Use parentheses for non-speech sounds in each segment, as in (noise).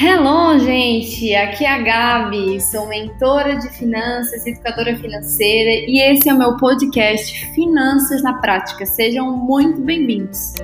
Hello, gente! Aqui é a Gabi, sou mentora de finanças, educadora financeira e esse é o meu podcast Finanças na Prática. Sejam muito bem-vindos!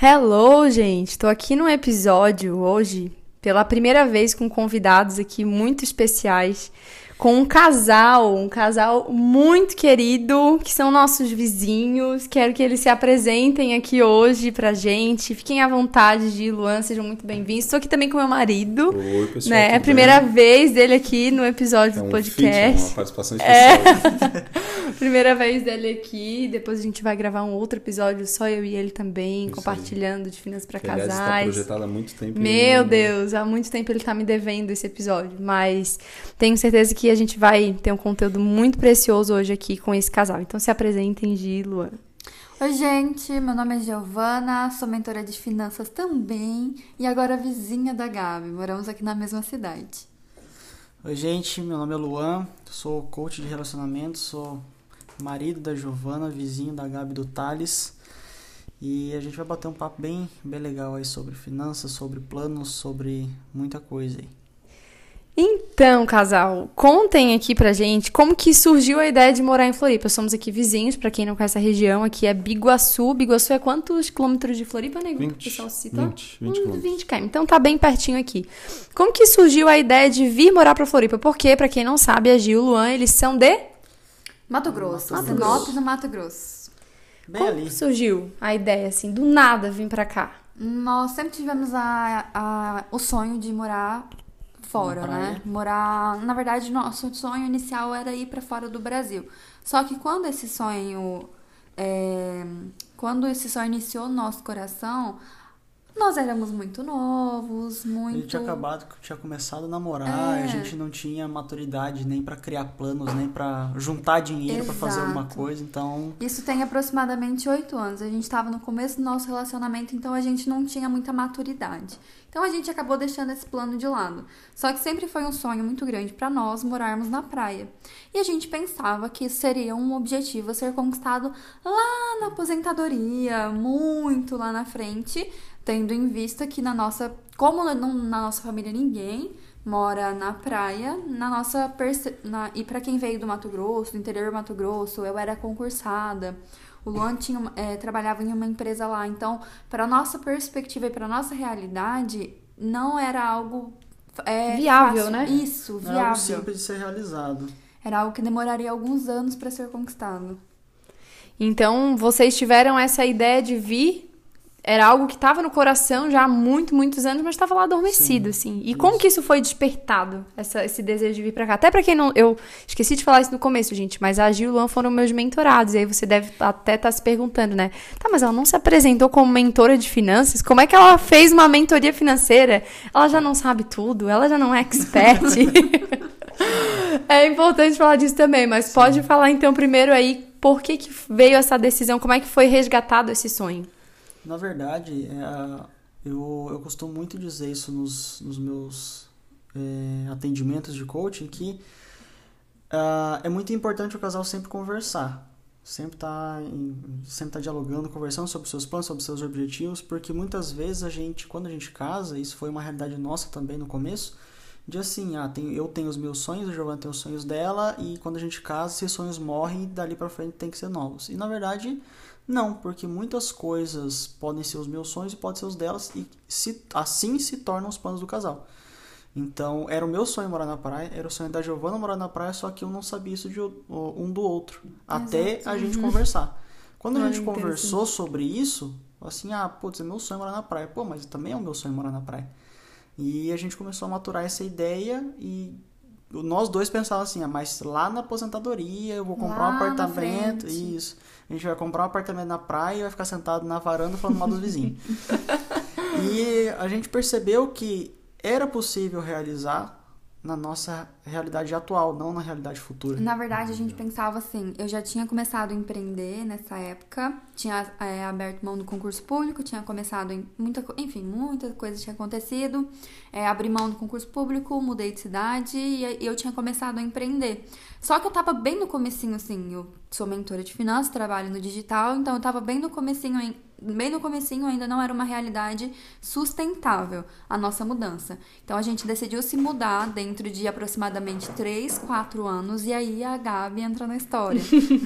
Hello, gente! Estou aqui no episódio hoje pela primeira vez com convidados aqui muito especiais com um casal, um casal muito querido, que são nossos vizinhos. Quero que eles se apresentem aqui hoje pra gente. Fiquem à vontade de Luan, sejam muito bem-vindos. Estou aqui também com meu marido. Oi, pessoal. Né? É a primeira bem? vez dele aqui no episódio é um do podcast. Feat, uma participação especial. É. (laughs) primeira vez dele aqui. Depois a gente vai gravar um outro episódio, só eu e ele também, Isso compartilhando aí. de finanças para tá casais. Está projetado há muito tempo. Meu Deus, há muito tempo ele tá me devendo esse episódio, mas tenho certeza que a gente vai ter um conteúdo muito precioso hoje aqui com esse casal. Então se apresentem, Gi e Luan. Oi, gente, meu nome é Giovana, sou mentora de finanças também e agora vizinha da Gabi. Moramos aqui na mesma cidade. Oi, gente, meu nome é Luan, sou coach de relacionamento, sou marido da Giovana, vizinho da Gabi do Thales. E a gente vai bater um papo bem, bem legal aí sobre finanças, sobre planos, sobre muita coisa aí. Então, casal, contem aqui pra gente como que surgiu a ideia de morar em Floripa. Somos aqui vizinhos, para quem não conhece a região, aqui é Biguaçu. Biguaçu é quantos quilômetros de Floripa, nego? 20, o pessoal citou? 20, 20 hum, 20 km. Então tá bem pertinho aqui. Como que surgiu a ideia de vir morar pra Floripa? Porque, para quem não sabe, a Gil e o Luan, eles são de... Mato Grosso. Mato Sinop, no Mato Grosso. Bem como ali. surgiu a ideia, assim, do nada vir pra cá? Nós sempre tivemos a, a, o sonho de morar fora, né? Morar. Na verdade, nosso sonho inicial era ir para fora do Brasil. Só que quando esse sonho. É, quando esse sonho iniciou no nosso coração, nós éramos muito novos, muito. A gente tinha acabado, tinha começado a namorar, é. a gente não tinha maturidade nem para criar planos, nem para juntar dinheiro para fazer alguma coisa, então. Isso tem aproximadamente oito anos. A gente estava no começo do nosso relacionamento, então a gente não tinha muita maturidade. Então a gente acabou deixando esse plano de lado. Só que sempre foi um sonho muito grande para nós morarmos na praia. E a gente pensava que isso seria um objetivo a ser conquistado lá na aposentadoria, muito lá na frente tendo em vista que na nossa, como não, na nossa família ninguém mora na praia, na nossa na, e para quem veio do Mato Grosso, do interior do Mato Grosso, eu era concursada. O Luan tinha, é, trabalhava em uma empresa lá, então para nossa perspectiva e para nossa realidade não era algo é, viável, fácil. né? Isso, viável. Era algo simples de ser realizado. Era algo que demoraria alguns anos para ser conquistado. Então, vocês tiveram essa ideia de vir era algo que estava no coração já há muito, muitos anos, mas estava lá adormecido, Sim, assim. E isso. como que isso foi despertado, essa, esse desejo de vir para cá? Até para quem não. Eu esqueci de falar isso no começo, gente, mas a Gil e o Luan foram meus mentorados. E aí você deve até estar tá se perguntando, né? Tá, mas ela não se apresentou como mentora de finanças? Como é que ela fez uma mentoria financeira? Ela já não sabe tudo, ela já não é expert. (laughs) é importante falar disso também, mas Sim. pode falar então primeiro aí por que, que veio essa decisão, como é que foi resgatado esse sonho? Na verdade, é, eu, eu costumo muito dizer isso nos, nos meus é, atendimentos de coaching, que uh, é muito importante o casal sempre conversar. Sempre tá, sempre tá dialogando, conversando sobre seus planos, sobre seus objetivos, porque muitas vezes a gente, quando a gente casa, isso foi uma realidade nossa também no começo, de assim, ah, tem, eu tenho os meus sonhos, a Giovanna tem os sonhos dela, e quando a gente casa, esses sonhos morrem e dali para frente tem que ser novos. E na verdade, não, porque muitas coisas podem ser os meus sonhos e podem ser os delas, e se, assim se tornam os planos do casal. Então, era o meu sonho morar na praia, era o sonho da Giovana morar na praia, só que eu não sabia isso de um do outro, Exato. até a gente conversar. Quando a gente conversou sobre isso, assim, ah, putz, é meu sonho morar na praia. Pô, mas também é o meu sonho morar na praia. E a gente começou a maturar essa ideia e nós dois pensávamos assim, ah, mas lá na aposentadoria eu vou comprar lá um apartamento, isso. A gente vai comprar um apartamento na praia e vai ficar sentado na varanda falando mal dos vizinhos. (laughs) e a gente percebeu que era possível realizar na nossa realidade atual, não na realidade futura. Na verdade, a gente pensava assim, eu já tinha começado a empreender nessa época, tinha é, aberto mão do concurso público, tinha começado em muita, enfim, muita coisa tinha acontecido, é, abri mão do concurso público, mudei de cidade e eu tinha começado a empreender. Só que eu tava bem no comecinho, assim, eu sou mentora de finanças, trabalho no digital, então eu tava bem no comecinho em bem no comecinho ainda não era uma realidade sustentável a nossa mudança. Então a gente decidiu se mudar dentro de aproximadamente 3, 4 anos e aí a Gabi entra na história.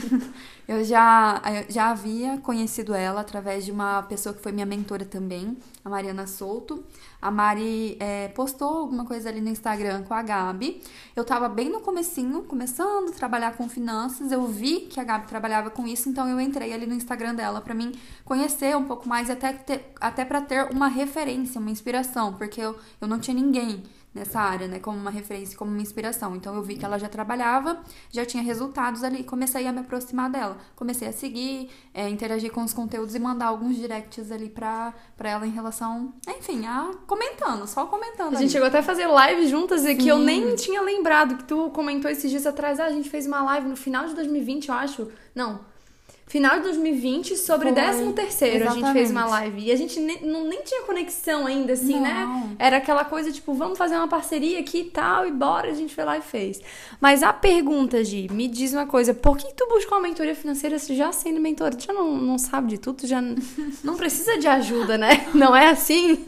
(laughs) eu já, eu já havia conhecido ela através de uma pessoa que foi minha mentora também, a Mariana Souto. A Mari é, postou alguma coisa ali no Instagram com a Gabi. Eu tava bem no comecinho, começando a trabalhar com finanças. Eu vi que a Gabi trabalhava com isso, então eu entrei ali no Instagram dela para mim conhecer um pouco mais até, até para ter uma referência, uma inspiração, porque eu, eu não tinha ninguém nessa área, né, como uma referência, como uma inspiração. Então eu vi que ela já trabalhava, já tinha resultados ali, comecei a me aproximar dela, comecei a seguir, é, interagir com os conteúdos e mandar alguns directs ali pra, pra ela em relação, enfim, a comentando, só comentando. A gente ali. chegou até a fazer live juntas e que eu nem tinha lembrado que tu comentou esses dias atrás, ah, a gente fez uma live no final de 2020, eu acho. Não, Final de 2020, sobre Foi. 13 terceiro, a gente fez uma live. E a gente nem, não, nem tinha conexão ainda, assim, né? Não. Era aquela coisa, tipo, vamos fazer uma parceria aqui e tal, e bora, a gente foi lá e fez. Mas a pergunta, Gi, me diz uma coisa, por que tu buscou uma mentoria financeira se já sendo mentora? Tu já não, não sabe de tudo, tu já (laughs) não precisa de ajuda, né? Não é assim?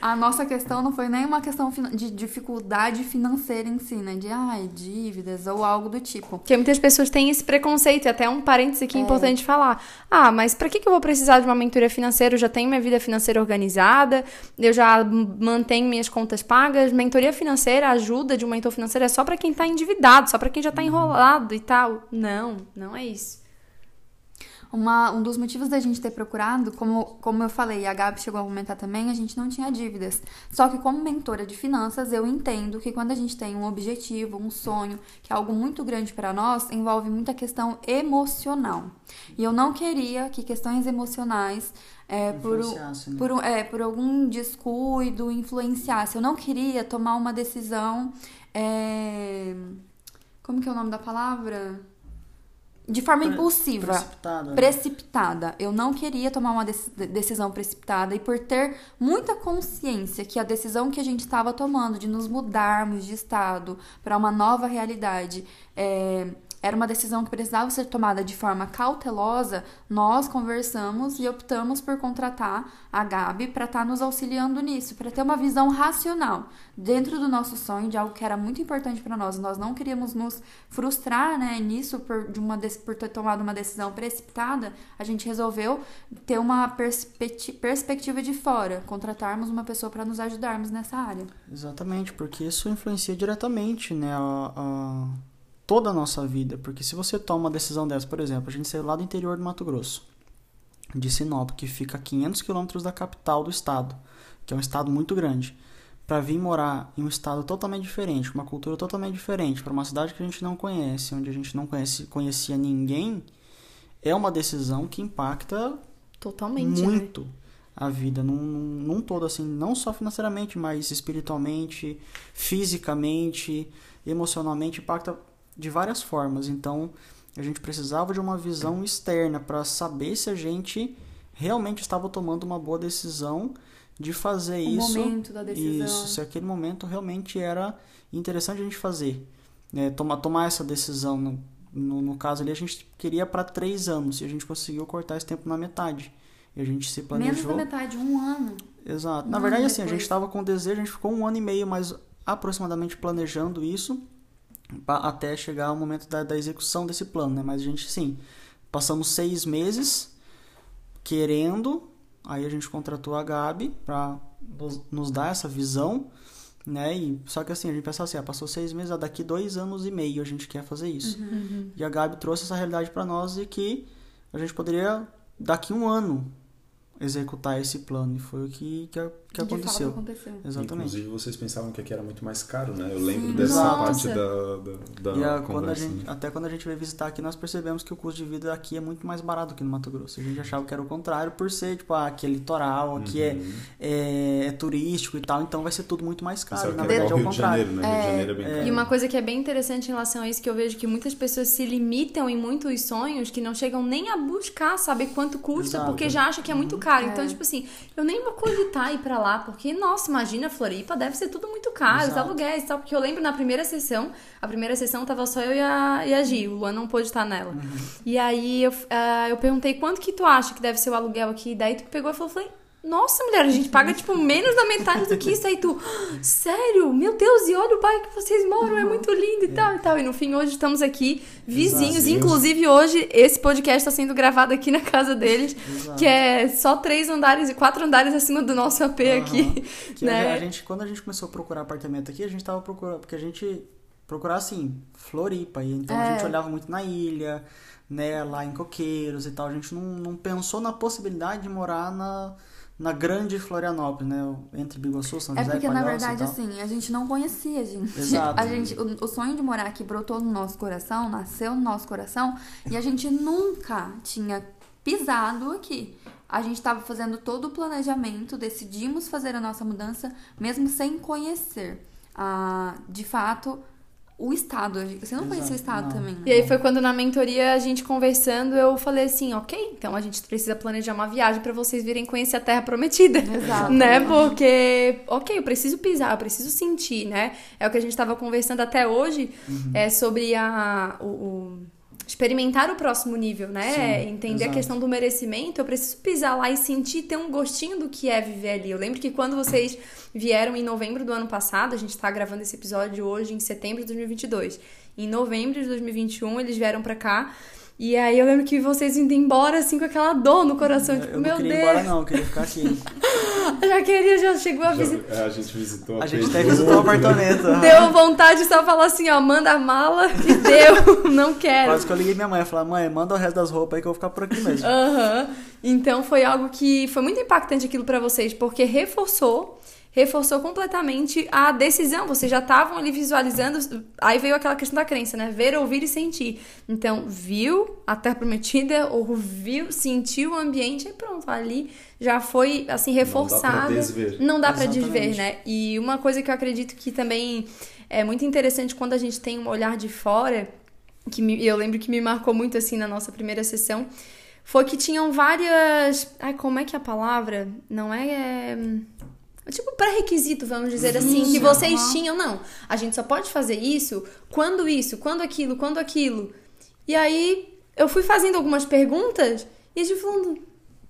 A nossa questão não foi nem uma questão de dificuldade financeira em si, né? De, ai, dívidas ou algo do tipo. Porque muitas pessoas têm esse preconceito, e até um parênteses aqui importante falar. Ah, mas pra que, que eu vou precisar de uma mentoria financeira? Eu já tenho minha vida financeira organizada, eu já mantenho minhas contas pagas. Mentoria financeira, ajuda de um mentor financeiro é só pra quem tá endividado, só pra quem já tá enrolado e tal. Não, não é isso. Uma, um dos motivos da gente ter procurado, como, como eu falei, e a Gabi chegou a comentar também, a gente não tinha dívidas. Só que como mentora de finanças, eu entendo que quando a gente tem um objetivo, um sonho, que é algo muito grande para nós, envolve muita questão emocional. E eu não queria que questões emocionais é, por, né? por, é, por algum descuido influenciasse. Eu não queria tomar uma decisão. é, como que é o nome da palavra? De forma Pre- impulsiva Precipitada. né? precipitada. Eu não queria tomar uma deci- decisão precipitada e por ter muita consciência que a decisão que a gente estava tomando de nos mudarmos de estado para uma nova realidade é, era uma decisão que precisava ser tomada de forma cautelosa, nós conversamos e optamos por contratar a Gabi para estar nos auxiliando nisso, para ter uma visão racional dentro do nosso sonho de algo que era muito importante para nós. Nós não queríamos nos frustrar, né, nisso por de uma por ter tomado uma decisão precipitada. A gente resolveu ter uma perspecti- perspectiva de fora, contratarmos uma pessoa para nos ajudarmos nessa área. Exatamente, porque isso influencia diretamente, né, a, a- toda a nossa vida. Porque se você toma uma decisão dessa, por exemplo, a gente saiu lá do interior do Mato Grosso, de Sinop, que fica a 500 quilômetros da capital do estado, que é um estado muito grande, para vir morar em um estado totalmente diferente, com uma cultura totalmente diferente, para uma cidade que a gente não conhece, onde a gente não conhece, conhecia ninguém, é uma decisão que impacta Totalmente. né? muito a vida num, num todo assim não só financeiramente mas espiritualmente fisicamente emocionalmente impacta de várias formas então a gente precisava de uma visão externa para saber se a gente realmente estava tomando uma boa decisão de fazer O isso momento da decisão. isso se aquele momento realmente era interessante a gente fazer né? tomar tomar essa decisão no, no, no caso ali a gente queria para três anos e a gente conseguiu cortar esse tempo na metade e a gente se Menos planejou da metade, um ano. exato um na verdade assim a depois. gente estava com desejo a gente ficou um ano e meio mais aproximadamente planejando isso até chegar ao momento da, da execução desse plano né? Mas a gente sim passamos seis meses querendo aí a gente contratou a Gabi para nos, dar essa visão né? E só que assim a gente pensava assim ah, passou seis meses ah, daqui dois anos e meio a gente quer fazer isso. E a Gabi trouxe essa realidade para nós e que a gente poderia daqui um ano executar esse plano. E foi o que que, que aconteceu fato aconteceu. exatamente Inclusive, vocês pensavam que aqui era muito mais caro, né? Eu lembro Sim. dessa Nossa. parte da, da, da e a- quando a conversa. gente, né? até quando a gente veio visitar aqui, nós percebemos que o custo de vida aqui é muito mais barato que no Mato Grosso. A gente achava que era o contrário, por ser, tipo, ah, aqui é litoral, aqui é, Uhum. é, é turístico e tal, então vai ser tudo muito mais caro. Na verdade, é o Rio de contrário. Janeiro, né? Rio de Janeiro é bem caro. E uma coisa que é bem interessante em relação a isso, que eu vejo que muitas pessoas se limitam em muitos sonhos que não chegam nem a buscar saber quanto custa, Exato. porque já acham que é muito caro. É. Então, tipo assim, eu nem vou cogitar ir pra lá, porque, nossa, imagina, Floripa deve ser tudo muito caro, os Exato. aluguéis e tal. Porque eu lembro na primeira sessão, a primeira sessão tava só eu e a, e a Gi, o Luan não pôde estar nela. Uhum. E aí eu, ah, eu perguntei quanto que tu acha que deve ser o aluguel aqui. Daí tu pegou e falou, falei, nossa, mulher, a gente paga, tipo, menos da metade do que isso. Aí tu, "Ah, sério? Meu Deus, e olha o bairro que vocês moram, é muito lindo e tal e tal. E no fim, hoje estamos aqui, vizinhos. Exato. Inclusive, hoje, esse podcast está sendo gravado aqui na casa deles, Exato. que é só três andares e quatro andares acima do nosso AP aqui. Que a né? gente, quando a gente começou a procurar apartamento aqui, a gente tava procurando, porque a gente procurar assim, Floripa, e então a É. gente olhava muito na ilha, né, lá em Coqueiros e tal, a gente não, não pensou na possibilidade de morar na, na grande Florianópolis, né, entre Biguaçu, São É José, porque, na Palhoça e verdade, assim, a gente não conhecia, gente. Exato. A gente o, o sonho de morar aqui brotou no nosso coração, nasceu no nosso coração, e a gente nunca tinha pisado aqui. A gente estava fazendo todo o planejamento, decidimos fazer a nossa mudança, mesmo sem conhecer, ah, de fato, o estado. Você não conhecia o Exato, estado não. também, né? E aí foi quando na mentoria a gente conversando, eu falei assim, ok, então a gente precisa planejar uma viagem pra vocês virem conhecer a Terra Prometida. (laughs) Exato. Né? Porque, ok, eu preciso pisar, eu preciso sentir, né? É o que a gente tava conversando até hoje, Uhum. é sobre a, o, o- experimentar o próximo nível, né? Sim, Entender a exato. questão do merecimento, eu preciso pisar lá e sentir, ter um gostinho do que é viver ali. Eu lembro que quando vocês vieram em novembro do ano passado, a gente tá gravando esse episódio hoje em setembro de 2022. Em novembro de 2021, eles vieram pra cá. E aí eu lembro que vocês indo embora, assim, com aquela dor no coração. Eu, tipo, eu meu não queria Deus, ir embora não, eu queria ficar aqui. eu (laughs) já queria, já chegou a visitar. é, a gente visitou A gente até visitou o apartamento. Deu vontade de só falar assim, ó, manda a mala e deu, (laughs) não quero. Quase que eu liguei minha mãe e falei, mãe, manda o resto das roupas aí que eu vou ficar por aqui mesmo. Aham. Então foi algo que foi muito impactante aquilo pra vocês, porque reforçou, reforçou completamente a decisão. Vocês já estavam ali visualizando, aí veio aquela questão da crença, né? Ver, ouvir e sentir. Então, viu a Terra Prometida, (laughs) ouviu, sentiu o ambiente e pronto, ali já foi assim reforçado. desver. Não dá pra Exatamente. desver, né? E uma coisa que eu acredito que também é muito interessante quando a gente tem um olhar de fora, que me- eu lembro que me marcou muito assim na nossa primeira sessão, foi que tinham várias. Ai, como é que é a palavra? Não é. é, Tipo, pré-requisito, vamos dizer assim, que vocês aham. tinham. Não, a gente só pode fazer isso quando isso, quando aquilo, quando aquilo. E aí eu fui fazendo algumas perguntas e a gente falando: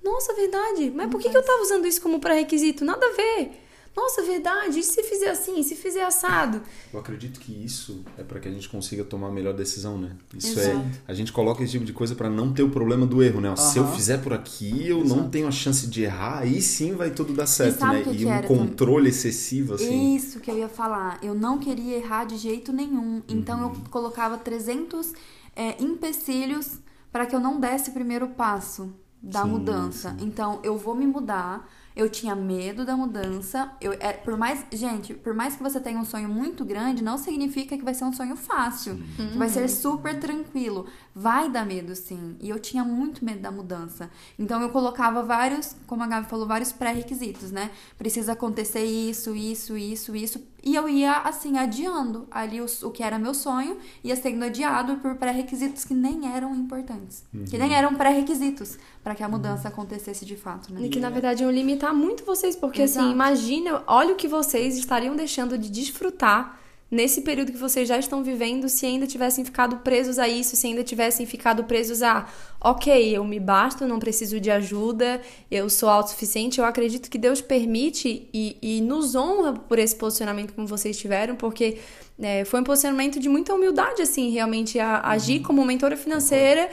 Nossa, verdade, mas por que, que eu tava usando isso como pré-requisito? Nada a ver. Nossa, verdade, e se fizer assim, e se fizer assado? Eu acredito que isso é para que a gente consiga tomar a melhor decisão, né? Isso Exato. é. A gente coloca esse tipo de coisa para não ter o problema do erro, né? Se eu fizer por aqui, eu não tenho a chance de errar, aí sim vai tudo dar certo, sabe né? que e que um controle excessivo, assim. Isso que eu ia falar. Eu não queria errar de jeito nenhum. Então eu colocava 300 é, empecilhos para que eu não desse o primeiro passo da Sim, mudança. Então eu vou me mudar. Eu tinha medo da mudança. Eu, é, por mais, gente, por mais que você tenha um sonho muito grande, não significa que vai ser um sonho fácil. Que vai ser super tranquilo. Vai dar medo, sim. E eu tinha muito medo da mudança. Então eu colocava vários, como a Gabi falou, vários pré-requisitos, né? Precisa acontecer isso, isso, isso, isso. E eu ia, assim, adiando ali o, o que era meu sonho, ia sendo adiado por pré-requisitos que nem eram importantes. Que nem eram pré-requisitos para que a mudança acontecesse de fato, né? E que na verdade iam limitar muito vocês, porque Exato. assim, imagina, olha o que vocês estariam deixando de desfrutar nesse período que vocês já estão vivendo se ainda tivessem ficado presos a isso, se ainda tivessem ficado presos a, ok, eu me basto, não preciso de ajuda, eu sou autossuficiente. Eu acredito que Deus permite e, e nos honra por esse posicionamento como vocês tiveram, porque é, foi um posicionamento de muita humildade, assim, realmente, a, agir como mentora financeira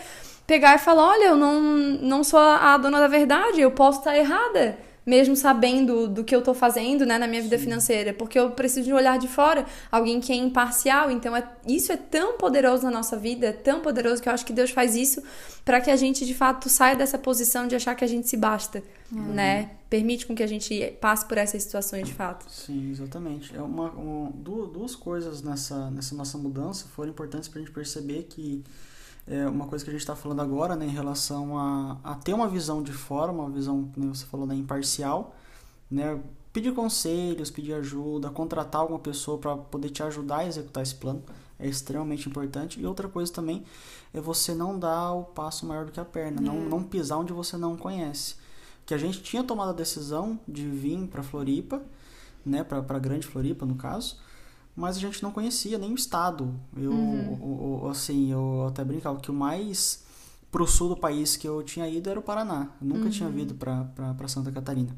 pegar e falar: olha, eu não, não sou a dona da verdade, eu posso estar errada, mesmo sabendo do que eu tô fazendo né, na minha vida financeira, porque eu preciso de um olhar de fora, alguém que é imparcial. Então, é, isso é tão poderoso na nossa vida, é tão poderoso que eu acho que Deus faz isso para que a gente de fato saia dessa posição de achar que a gente se basta, né? Permite com que a gente passe por essas situações de fato. Sim, exatamente. É uma, um- du- duas coisas nessa, nessa nossa mudança foram importantes para a gente perceber que é uma coisa que a gente está falando agora, né, em relação a, a ter uma visão de fora, uma visão, como você falou, né, imparcial, né, pedir conselhos, pedir ajuda, contratar alguma pessoa para poder te ajudar a executar esse plano é extremamente importante. E outra coisa também é você não dar o passo maior do que a perna, não, não pisar onde você não conhece. Que a gente tinha tomado a decisão de vir para Floripa, né, para Grande Floripa, no caso, mas a gente não conhecia nem o estado. Eu, o- o- assim, eu até brincava que o mais pro sul do país que eu tinha ido era o Paraná. Eu nunca tinha ido para Santa Catarina.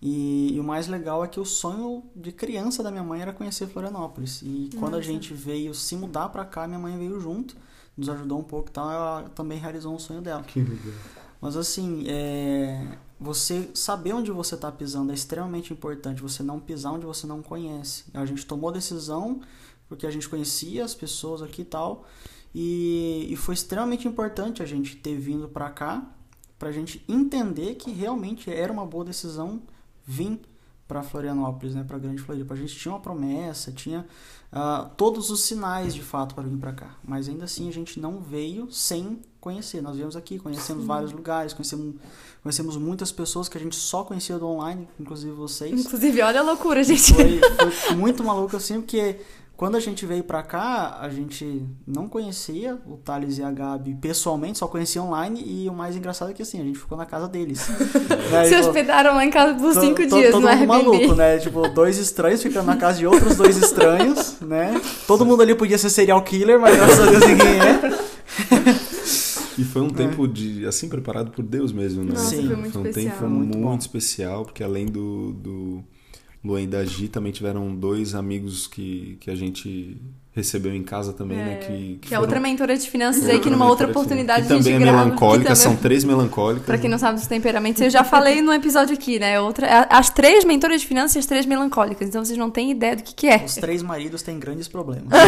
E, e o mais legal é que o sonho de criança da minha mãe era conhecer Florianópolis. E quando a gente veio se mudar para cá, minha mãe veio junto, nos ajudou um pouco e tal, ela também realizou um sonho dela. Que legal. Mas assim, é, você saber onde você está pisando é extremamente importante. Você não pisar onde você não conhece. A gente tomou decisão porque a gente conhecia as pessoas aqui e tal. E, e foi extremamente importante a gente ter vindo para cá para a gente entender que realmente era uma boa decisão vir para Florianópolis, né, para Grande Floripa. A gente tinha uma promessa, tinha ah, todos os sinais de fato para vir para cá, mas ainda assim a gente não veio sem conhecer. Nós viemos aqui, conhecemos vários lugares, conhecemos, conhecemos muitas pessoas que a gente só conhecia do online, inclusive vocês. Inclusive, olha a loucura, gente. Foi, foi (laughs) muito maluco assim, porque quando a gente veio pra cá, a gente não conhecia o Thales e a Gabi pessoalmente, só conhecia online e o mais engraçado é que assim, a gente ficou na casa deles. (laughs) Né, Se tipo, hospedaram lá em casa por cinco to- dias todo no mundo Airbnb. maluco, né? Tipo, dois estranhos ficando na casa de outros dois estranhos, né? Todo mundo ali podia ser serial killer, mas graças a Deus ninguém é. E foi um tempo de assim preparado por Deus mesmo, né? Nossa, Sim. foi muito Foi um especial. tempo Muito muito, especial, porque além do, do Luan e da Gi, também tiveram dois amigos que, que a gente recebeu em casa também, né? Que, Que é foram- outra mentora de finanças outra aí, que numa outra oportunidade que a gente também é grava. melancólica, que são também- três melancólicas. Pra quem não sabe dos temperamentos, eu já falei no episódio aqui, né? Outra, as três mentoras de finanças e as três melancólicas. Então vocês não têm ideia do que, que é. Os três maridos têm grandes problemas. (laughs)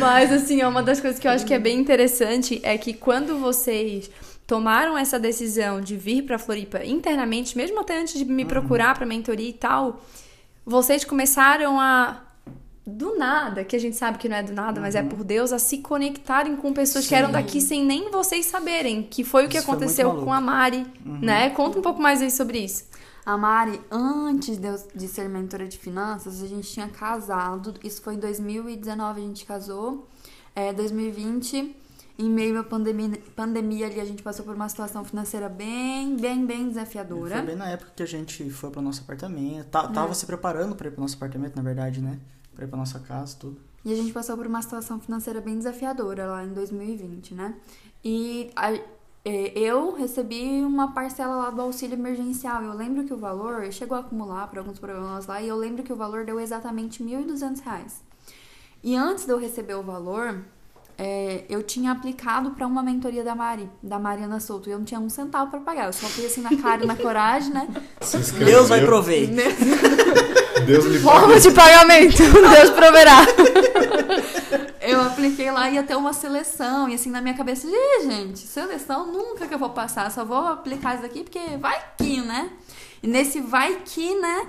Mas, assim, ó, uma das coisas que eu acho que é bem interessante é que quando vocês tomaram essa decisão de vir pra Floripa internamente, mesmo até antes de me procurar pra mentoria e tal, vocês começaram a do nada, que a gente sabe que não é do nada, mas é por Deus, a se conectarem com pessoas que eram daqui sem nem vocês saberem, que foi o que aconteceu com a Mari, né? Conta um pouco mais aí sobre isso. A Mari, antes de, eu, de ser mentora de finanças, a gente tinha casado. Isso foi em 2019, a gente casou. É, 2020, em meio à pandemia, pandemia ali, a gente passou por uma situação financeira bem, bem, bem desafiadora. Foi bem na época que a gente foi pro nosso apartamento. Tá- Tava se preparando pra ir pro nosso apartamento, na verdade, né? Pra ir pra nossa casa, tudo. E a gente passou por uma situação financeira bem desafiadora lá em 2020, né? E a- é, eu recebi uma parcela lá do auxílio emergencial. Eu lembro que o valor chegou a acumular por alguns problemas lá, e eu lembro que o valor deu exatamente 1.200 reais. E antes de eu receber o valor, é, eu tinha aplicado para uma mentoria da Mari, da Mariana Souto, e eu não tinha um centavo para pagar. Eu só fui assim na cara e na coragem, né? Se inscreveu. Deus vai prover. (laughs) Deus lhe Forma de pagamento, (laughs) Deus proverá. Eu apliquei lá, ia ter uma seleção, e assim na minha cabeça, Ih, gente, seleção nunca que eu vou passar, só vou aplicar isso aqui porque vai que, né? E nesse vai que, né?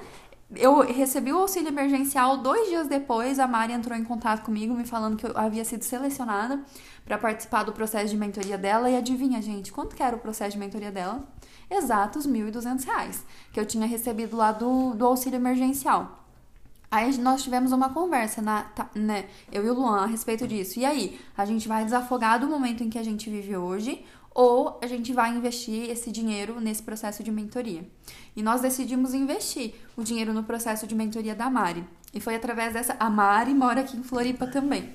Eu recebi o auxílio emergencial dois dias depois. A Mari entrou em contato comigo, me falando que eu havia sido selecionada para participar do processo de mentoria dela. E adivinha, gente, quanto que era o processo de mentoria dela? Exatos 1.200 reais, que eu tinha recebido lá do, do auxílio emergencial. Aí nós tivemos uma conversa, na, tá, né, eu e o Luan, a respeito disso. E aí, a gente vai desafogar do momento em que a gente vive hoje ou a gente vai investir esse dinheiro nesse processo de mentoria? E nós decidimos investir o dinheiro no processo de mentoria da Mari. E foi através dessa. A Mari mora aqui em Floripa também.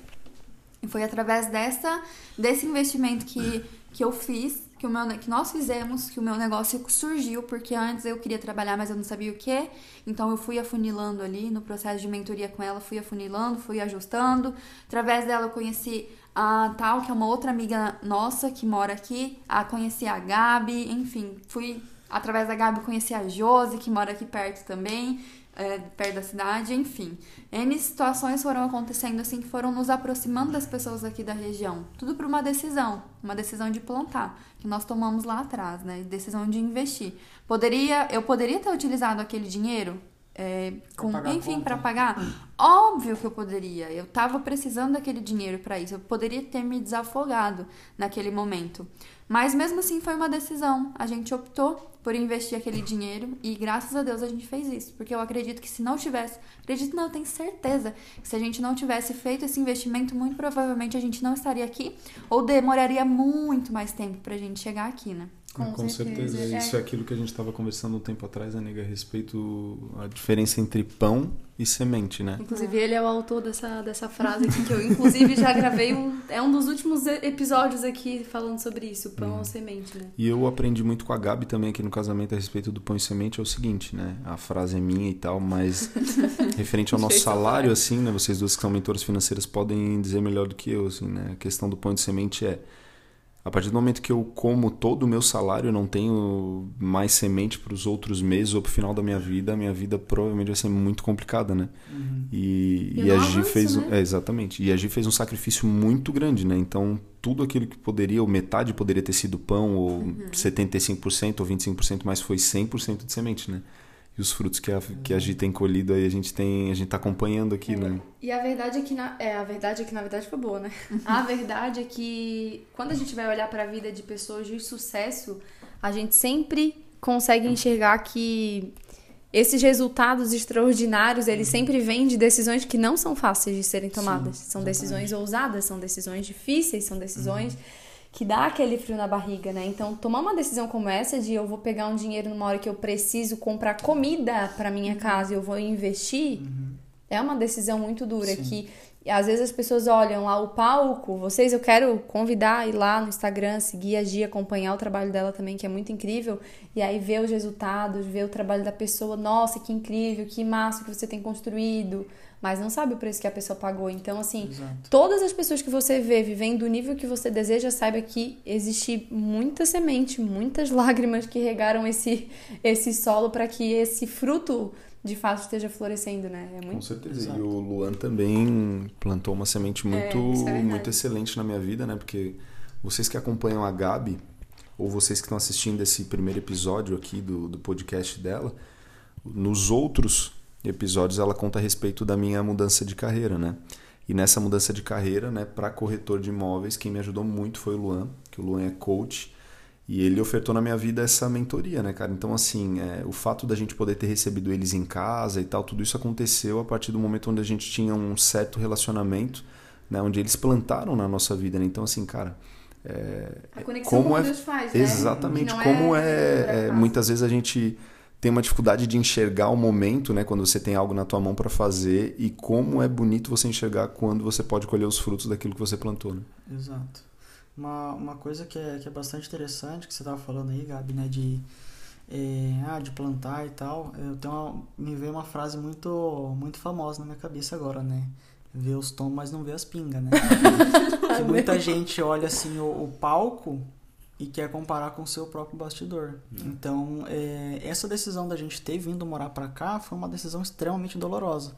E foi através dessa, desse investimento que, que eu fiz, que, o meu, que nós fizemos, que o meu negócio surgiu, porque antes eu queria trabalhar, mas eu não sabia o que. Então eu fui afunilando ali no processo de mentoria com ela, fui afunilando, fui ajustando. Através dela eu conheci a Tal, que é uma outra amiga nossa que mora aqui, a conheci a Gabi, enfim, fui através da Gabi conheci a Josi, que mora aqui perto também é, perto da cidade, enfim. N situações foram acontecendo assim que foram nos aproximando das pessoas aqui da região. Tudo por uma decisão, uma decisão de plantar, que nós tomamos lá atrás, né? Decisão de investir. Poderia, eu poderia ter utilizado aquele dinheiro é, com, pagar a enfim, para pagar? Óbvio que eu poderia. Eu tava precisando daquele dinheiro para isso. Eu poderia ter me desafogado naquele momento. Mas mesmo assim foi uma decisão. A gente optou por investir aquele dinheiro e graças a Deus a gente fez isso, porque eu acredito que se não tivesse, acredito não, eu tenho certeza que se a gente não tivesse feito esse investimento, muito provavelmente a gente não estaria aqui ou demoraria muito mais tempo pra gente chegar aqui, né? Com, Com certeza. certeza. Isso é aquilo que a gente estava conversando um tempo atrás, né, nega, a respeito a diferença entre pão e semente, né? Inclusive, ele é o autor dessa, dessa frase aqui, que eu, inclusive, já gravei um. É um dos últimos episódios aqui falando sobre isso, pão ou semente, né? E eu aprendi muito com a Gabi também aqui no casamento a respeito do pão e semente é o seguinte, né? A frase é minha e tal, mas (laughs) referente ao nosso salário, assim, né? Vocês duas que são mentoras financeiras podem dizer melhor do que eu, assim, né? A questão do pão e semente é a partir do momento que eu como todo o meu salário, não tenho mais semente para os outros meses ou para o final da minha vida, a minha vida provavelmente vai ser muito complicada, né? E, E e a Gi avança, fez né? é, exatamente. E a Gi fez um sacrifício muito grande, né? Então, tudo aquilo que poderia, ou metade poderia ter sido pão, ou Uhum. 75% ou 25%, mas foi 100% de semente, né? E os frutos que a, que a Gi tem colhido aí, a gente tem, a gente tá acompanhando aqui, né? E a verdade é que na, é, a verdade é que na verdade foi boa, né? (laughs) A verdade é que quando a gente vai olhar para a vida de pessoas de sucesso, a gente sempre consegue enxergar que esses resultados extraordinários, eles sempre vêm de decisões que não são fáceis de serem tomadas. Sim, são exatamente. decisões ousadas, são decisões difíceis, são decisões que dá aquele frio na barriga, né? Então, tomar uma decisão como essa de eu vou pegar um dinheiro numa hora que eu preciso comprar comida para minha casa e eu vou investir, é uma decisão muito dura Sim. que às vezes as pessoas olham lá o palco, vocês eu quero convidar a ir lá no Instagram, seguir a Gia, acompanhar o trabalho dela também, que é muito incrível, e aí ver os resultados, ver o trabalho da pessoa, nossa, que incrível, que massa que você tem construído, mas não sabe o preço que a pessoa pagou. Então, assim, Exato. todas as pessoas que você vê vivendo do nível que você deseja, saiba que existe muita semente, muitas (laughs) lágrimas que regaram esse, esse solo para que esse fruto de fato esteja florescendo, né? É Com muito certeza. Exato. E o Luan também plantou uma semente muito, isso é verdade. muito excelente na minha vida, né? Porque vocês que acompanham a Gabi, ou vocês que estão assistindo esse primeiro episódio aqui do, do podcast dela, nos outros episódios ela conta a respeito da minha mudança de carreira, né? E nessa mudança de carreira, né, para corretor de imóveis, quem me ajudou muito foi o Luan, que o Luan é coach. E ele ofertou na minha vida essa mentoria, né, cara? Então, assim, é, o fato da gente poder ter recebido eles em casa e tal, tudo isso aconteceu a partir do momento onde a gente tinha um certo relacionamento, né? Onde eles plantaram na nossa vida, né? Então, assim, cara, é, a conexão como é- Deus faz, né? exatamente não como é, é, muitas vezes a gente tem uma dificuldade de enxergar o momento, né? Quando você tem algo na tua mão para fazer e como é bonito você enxergar quando você pode colher os frutos daquilo que você plantou, né? Exato. Uma, uma coisa que é, que é bastante interessante que você estava falando aí, Gabi, né, de, é, ah, de plantar e tal, eu tenho uma, me veio uma frase muito, muito famosa na minha cabeça agora, né? Vê os tomos, mas não vê as pingas, né? (laughs) que muita gente olha assim o, o palco e quer comparar com o seu próprio bastidor. Então, é, essa decisão da gente ter vindo morar para cá foi uma decisão extremamente dolorosa.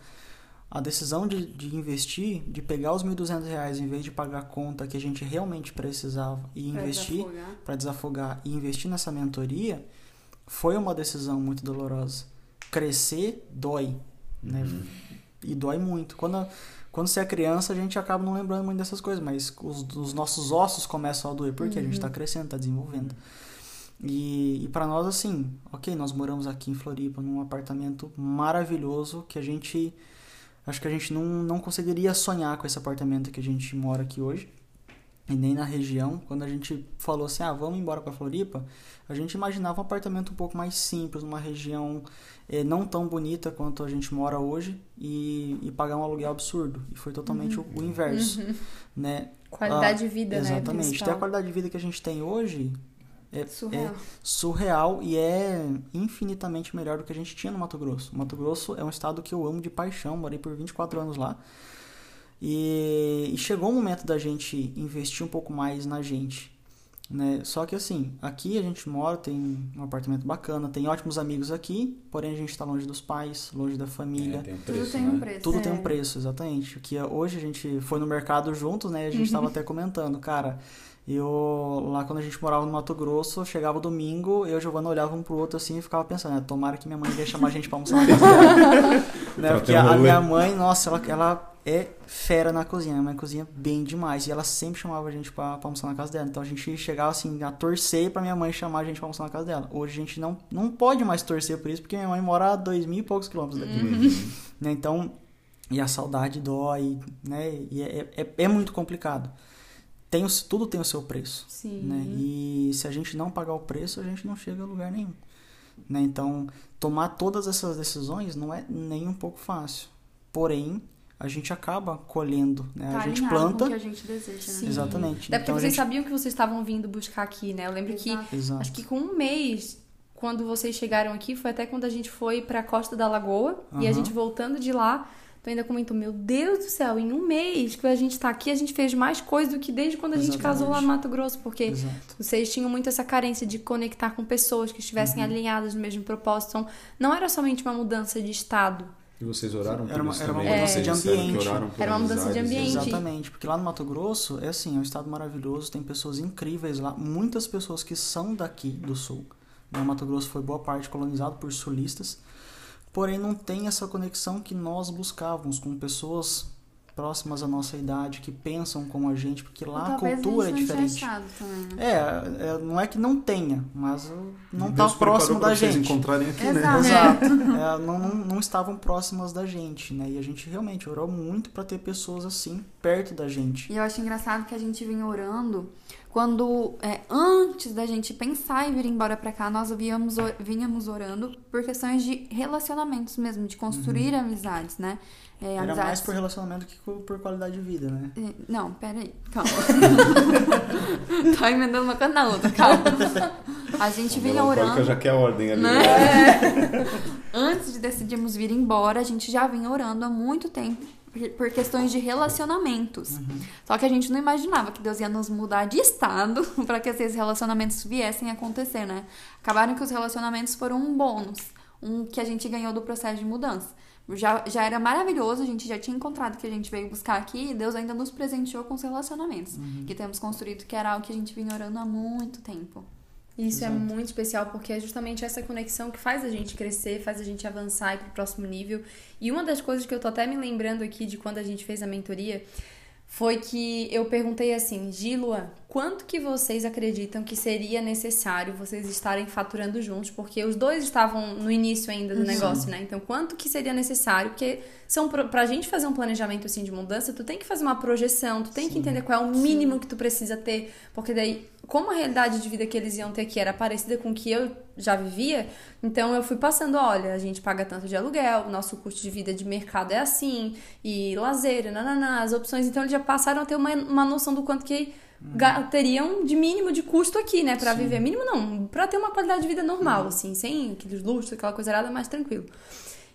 A decisão de, de investir, de pegar os 1.200 reais em vez de pagar a conta que a gente realmente precisava e Pra investir desafogar. para desafogar e investir nessa mentoria foi uma decisão muito dolorosa. Crescer dói, né? E dói muito. Quando, quando você é criança, a gente acaba não lembrando muito dessas coisas, mas os, os nossos ossos começam a doer porque a gente está crescendo, está desenvolvendo. E, e para nós, assim, ok, nós moramos aqui em Floripa, num apartamento maravilhoso que a gente. Acho que a gente não, não conseguiria sonhar com esse apartamento que a gente mora aqui hoje e nem na região. Quando a gente falou assim, ah, vamos embora para Floripa, a gente imaginava um apartamento um pouco mais simples, numa região eh, não tão bonita quanto a gente mora hoje e, e pagar um aluguel absurdo. E foi totalmente o, o inverso, né? Qualidade Ah, de vida, né? Exatamente. Ter a qualidade de vida que a gente tem hoje é, Surreal. é surreal e é infinitamente melhor do que a gente tinha no Mato Grosso. O Mato Grosso é um estado que eu amo de paixão, morei por 24 anos lá. E, e chegou o momento da gente investir um pouco mais na gente. Né? Só que assim, aqui a gente mora, tem um apartamento bacana, tem ótimos amigos aqui, porém a gente está longe dos pais, longe da família. tem um Tudo tem um preço. Tudo É. tem um preço, exatamente. O que é- hoje a gente foi no mercado juntos, né? A gente estava até comentando, cara. Eu lá quando a gente morava no Mato Grosso, chegava o domingo, eu e a Giovana olhava um pro outro assim e ficava pensando, né, tomara que minha mãe ia chamar a gente pra almoçar na casa dela. (laughs) né? Porque a, a minha mãe, nossa, ela, ela é fera na cozinha, minha mãe cozinha bem demais e ela sempre chamava a gente pra, pra almoçar na casa dela. Então a gente chegava assim a torcer pra minha mãe chamar a gente pra almoçar na casa dela. Hoje a gente não, não pode mais torcer por isso porque minha mãe mora a dois mil e poucos quilômetros daqui. Né? Então, e a saudade dói, né? E é, é, é muito complicado. Tem tudo tem o seu preço. Sim. Né? E se a gente não pagar o preço, a gente não chega a lugar nenhum. Né? Então, tomar todas essas decisões não é nem um pouco fácil. Porém, a gente acaba colhendo, né? Tá a gente alinhado com planta. o que a gente deseja, né? Sim. Exatamente. Até porque Então, a vocês gente- sabiam que vocês estavam vindo buscar aqui, né? Eu lembro Exato. que Exato. acho que com um mês, quando vocês chegaram aqui, foi até quando a gente foi pra Costa da Lagoa e a gente voltando de lá, tu ainda comentou, meu Deus do céu, em um mês que a gente tá aqui, a gente fez mais coisa do que desde quando a gente Exatamente. casou lá no Mato Grosso, porque Exato. vocês tinham muito essa carência de conectar com pessoas que estivessem Uhum. alinhadas no mesmo propósito. Então, não era somente uma mudança de estado. E vocês oraram por Era uma- isso era uma também? mudança Vocês de ambiente. Era uma mudança de né? ambiente. Exatamente, porque lá no Mato Grosso é assim, é um estado maravilhoso, tem pessoas incríveis lá, muitas pessoas que são daqui do sul. né? O Mato Grosso foi boa parte colonizado por sulistas, porém não tem essa conexão que nós buscávamos com pessoas próximas à nossa idade, que pensam como a gente, porque lá a cultura é a gente não tinha diferente. também, né? É, é, não é que não tenha, mas não está próximo da gente. encontrarem aqui, né? Exato. Exato. (laughs) É, não, não, não estavam próximas da gente, né? E a gente realmente orou muito para ter pessoas assim perto da gente. E eu acho engraçado que a gente vinha orando quando, é, antes da gente pensar em vir embora pra cá, nós víamos, vinhamos orando por questões de relacionamentos mesmo, de construir amizades, né? É, Uhum. Era amizades... mais por relacionamento que por qualidade de vida, né? É, Não, peraí, calma. (laughs) tá emendando uma coisa na outra, calma. (laughs) A gente vinha orando. já quer ordem ali. Né? (laughs) Antes de decidirmos vir embora, a gente já vinha orando há muito tempo por- questões de relacionamentos. Só que a gente não imaginava que Deus ia nos mudar de estado (laughs) para que esses relacionamentos viessem a acontecer, né? Acabaram que os relacionamentos foram um bônus, um que a gente ganhou do processo de mudança. Já, já era maravilhoso, a gente já tinha encontrado o que a gente veio buscar aqui e Deus ainda nos presenteou com os relacionamentos que temos construído, que era algo que a gente vinha orando há muito tempo. Isso é muito especial porque é justamente essa conexão que faz a gente crescer, faz a gente avançar e ir pro próximo nível. E uma das coisas que eu tô até me lembrando aqui de quando a gente fez a mentoria foi que eu perguntei assim, Gilua, quanto que vocês acreditam que seria necessário vocês estarem faturando juntos? Porque os dois estavam no início ainda do negócio, né? Então, quanto que seria necessário? Porque são pra gente fazer um planejamento assim de mudança, tu tem que fazer uma projeção, tu tem que entender qual é o mínimo que tu precisa ter, porque daí como a realidade de vida que eles iam ter aqui era parecida com o que eu já vivia, então eu fui passando, olha, a gente paga tanto de aluguel, o nosso custo de vida de mercado é assim, e lazer, nananá, as opções, então eles já passaram a ter uma, uma noção do quanto que teriam de mínimo de custo aqui, né, Pra viver. Mínimo não, pra ter uma qualidade de vida normal, assim, sem aqueles luxos, aquela coisa errada, mais tranquilo.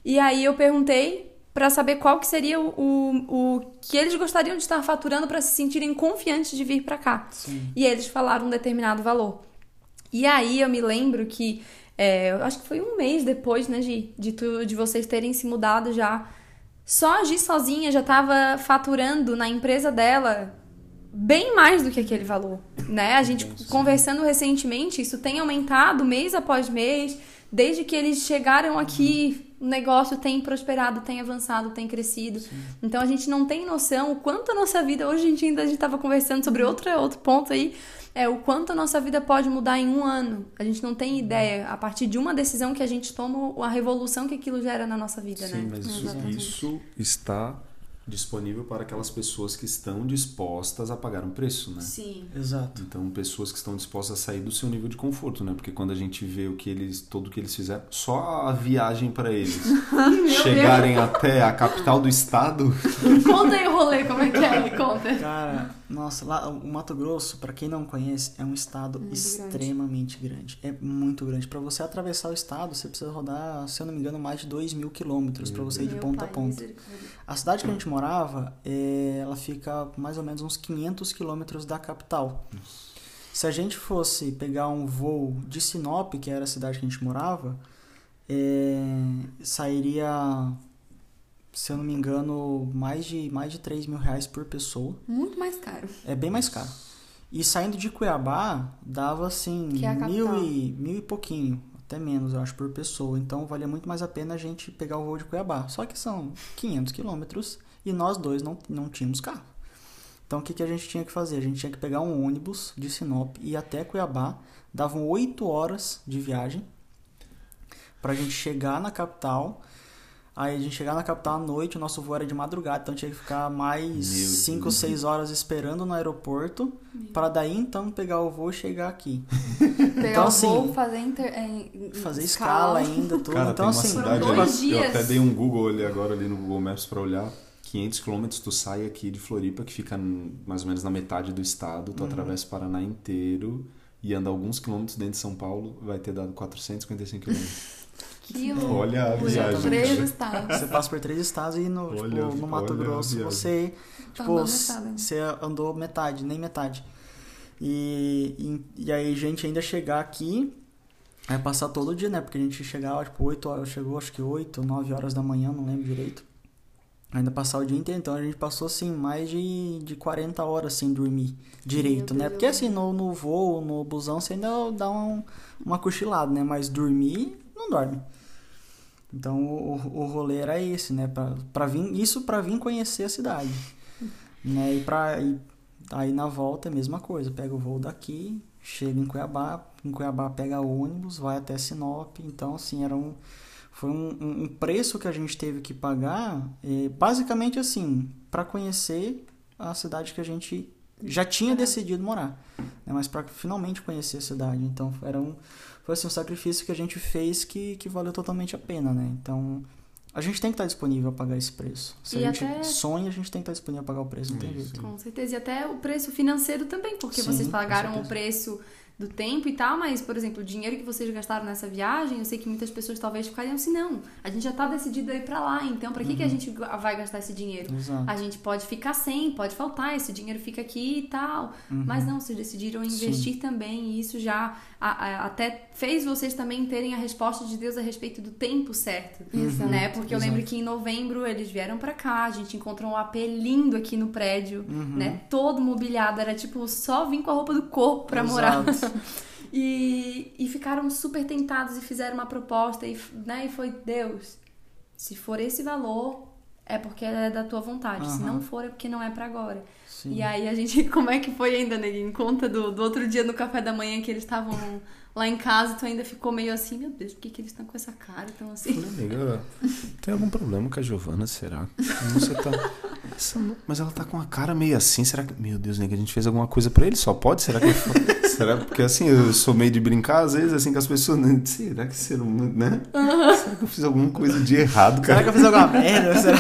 E aí eu perguntei pra saber qual que seria o, o, o que eles gostariam de estar faturando pra se sentirem confiantes de vir pra cá. Sim. E eles falaram um determinado valor. E aí eu me lembro que é, eu acho que foi um mês depois, né, Gi, de, tu, de vocês terem se mudado já. Só a Gi sozinha já tava faturando na empresa dela bem mais do que aquele valor, né? A gente conversando recentemente, isso tem aumentado mês após mês, desde que eles chegaram aqui, o negócio tem prosperado, tem avançado, tem crescido. Então a gente não tem noção o quanto a nossa vida, hoje a gente ainda estava conversando sobre outro, outro ponto aí, é o quanto a nossa vida pode mudar em um ano. A gente não tem ideia, a partir de uma decisão que a gente toma, a revolução que aquilo gera na nossa vida, Sim, né? mas isso, isso está disponível para aquelas pessoas que estão dispostas a pagar um preço, né? Sim. Exato. Então, pessoas que estão dispostas a sair do seu nível de conforto, né? Porque quando a gente vê o que eles, tudo o que eles fizeram, só a viagem para eles (laughs) chegarem até a capital do estado, (laughs) Conta aí o rolê, como é que é? Me conta. Cara, nossa, lá o Mato Grosso, pra quem não conhece, é um estado Muito extremamente grande. É muito grande. Pra você atravessar o estado, você precisa rodar, se eu não me engano, mais de 2 mil quilômetros pra você ir de ponta a pai, ponta. misericórdia. A cidade que a gente morava, é, ela fica mais ou menos uns 500 quilômetros da capital. Se a gente fosse pegar um voo de Sinop, que era a cidade que a gente morava, é, sairia, se eu não me engano, mais de, mais de 3 mil reais por pessoa. Muito mais caro. É bem mais caro. E saindo de Cuiabá, dava assim, é mil e, mil e pouquinho, até menos, eu acho, por pessoa. Então valia muito mais a pena a gente pegar o voo de Cuiabá. Só que são 500 quilômetros e nós dois não, não tínhamos carro. Então o que, que a gente tinha que fazer? A gente tinha que pegar um ônibus de Sinop e ir até Cuiabá. Davam 8 horas de viagem pra gente chegar na capital. Aí a gente chegava na capital à noite, o nosso voo era de madrugada, então tinha que ficar mais 5, 6 horas esperando no aeroporto para daí então pegar o voo e chegar aqui. (laughs) Pegar Então, o assim, voo, fazer, inter, é, Fazer escala ainda, tudo. Cara, então tem uma assim, cidade eu dias. até dei um Google ali agora ali no Google Maps pra olhar. 500 quilômetros tu sai aqui de Floripa, que fica mais ou menos na metade do estado, Uhum. tu atravessa o Paraná inteiro e anda alguns quilômetros dentro de São Paulo, vai ter dado 455 quilômetros. (laughs) que Olha a viagem, Três estados. Você passa por três estados e no, tipo, Olha, no Mato Grosso você, Tá tipo, metade, né? você andou metade, nem metade. E, e, e aí a gente ainda chegar aqui, é passar todo dia, né? Porque a gente chegava, tipo, 8 horas, chegou acho que 8, 9 horas da manhã, não lembro direito. Ainda passar o dia inteiro, então a gente passou assim mais de, de 40 horas sem dormir direito, né? Porque assim, no, no voo, no busão, você ainda dá um, uma cochilada, né? Mas dormir, não dorme. Então o, o rolê era esse, né? Pra, pra vir, isso pra vir conhecer a cidade. Né? E pra, e aí na volta é a mesma coisa. Pega o voo daqui, chega em Cuiabá, em Cuiabá pega ônibus, vai até Sinop. Então, assim, era um, foi um, um- preço que a gente teve que pagar, eh, basicamente assim, para conhecer a cidade que a gente já tinha decidido morar. Né? Mas para finalmente conhecer a cidade. Então, era um, foi assim, um sacrifício que a gente fez que, que valeu totalmente a pena, né? Então, a gente tem que estar disponível a pagar esse preço. Se E a gente até- sonha, a gente tem que estar disponível a pagar o preço, não tem jeito. Com certeza. E até o preço financeiro também, porque Sim, vocês pagaram o preço do tempo e tal, mas, por exemplo, o dinheiro que vocês gastaram nessa viagem, eu sei que muitas pessoas talvez ficariam assim, não, a gente já tá decidido a ir pra lá, então pra que, que a gente vai gastar esse dinheiro? Exato. A gente pode ficar sem, pode faltar, esse dinheiro fica aqui e tal. Mas não, vocês decidiram investir também e isso já a- a- até fez vocês também terem a resposta de Deus a respeito do tempo certo. Exato. Né? Porque eu Exato. lembro que em novembro eles vieram pra cá, a gente encontrou um AP lindo aqui no prédio, né? Todo mobiliado, era tipo só vir com a roupa do corpo pra morar. (laughs) E, e ficaram super tentados e fizeram uma proposta e, né, e foi Deus. Se for esse valor, é porque é da tua vontade. Se Aham. não for, é porque não é pra agora. Sim. E aí a gente, (laughs) como é que foi ainda, Neguinho? Conta do, do outro dia no café da manhã que eles estavam lá em casa, tu ainda ficou meio assim, meu Deus, por que, que eles estão com essa cara? Então assim. Falei, amiga, tem algum problema com a Giovana, será? Você tá. Essa Mas ela tá com a cara meio assim, será que. Meu Deus, nega, a gente fez alguma coisa pra ele? Só pode? Será que. (laughs) será? Porque assim, eu sou meio de brincar, às vezes, assim, com as pessoas. né? Será que ser um. né? Será que eu fiz alguma coisa de errado, Será cara? que eu fiz alguma merda? Será?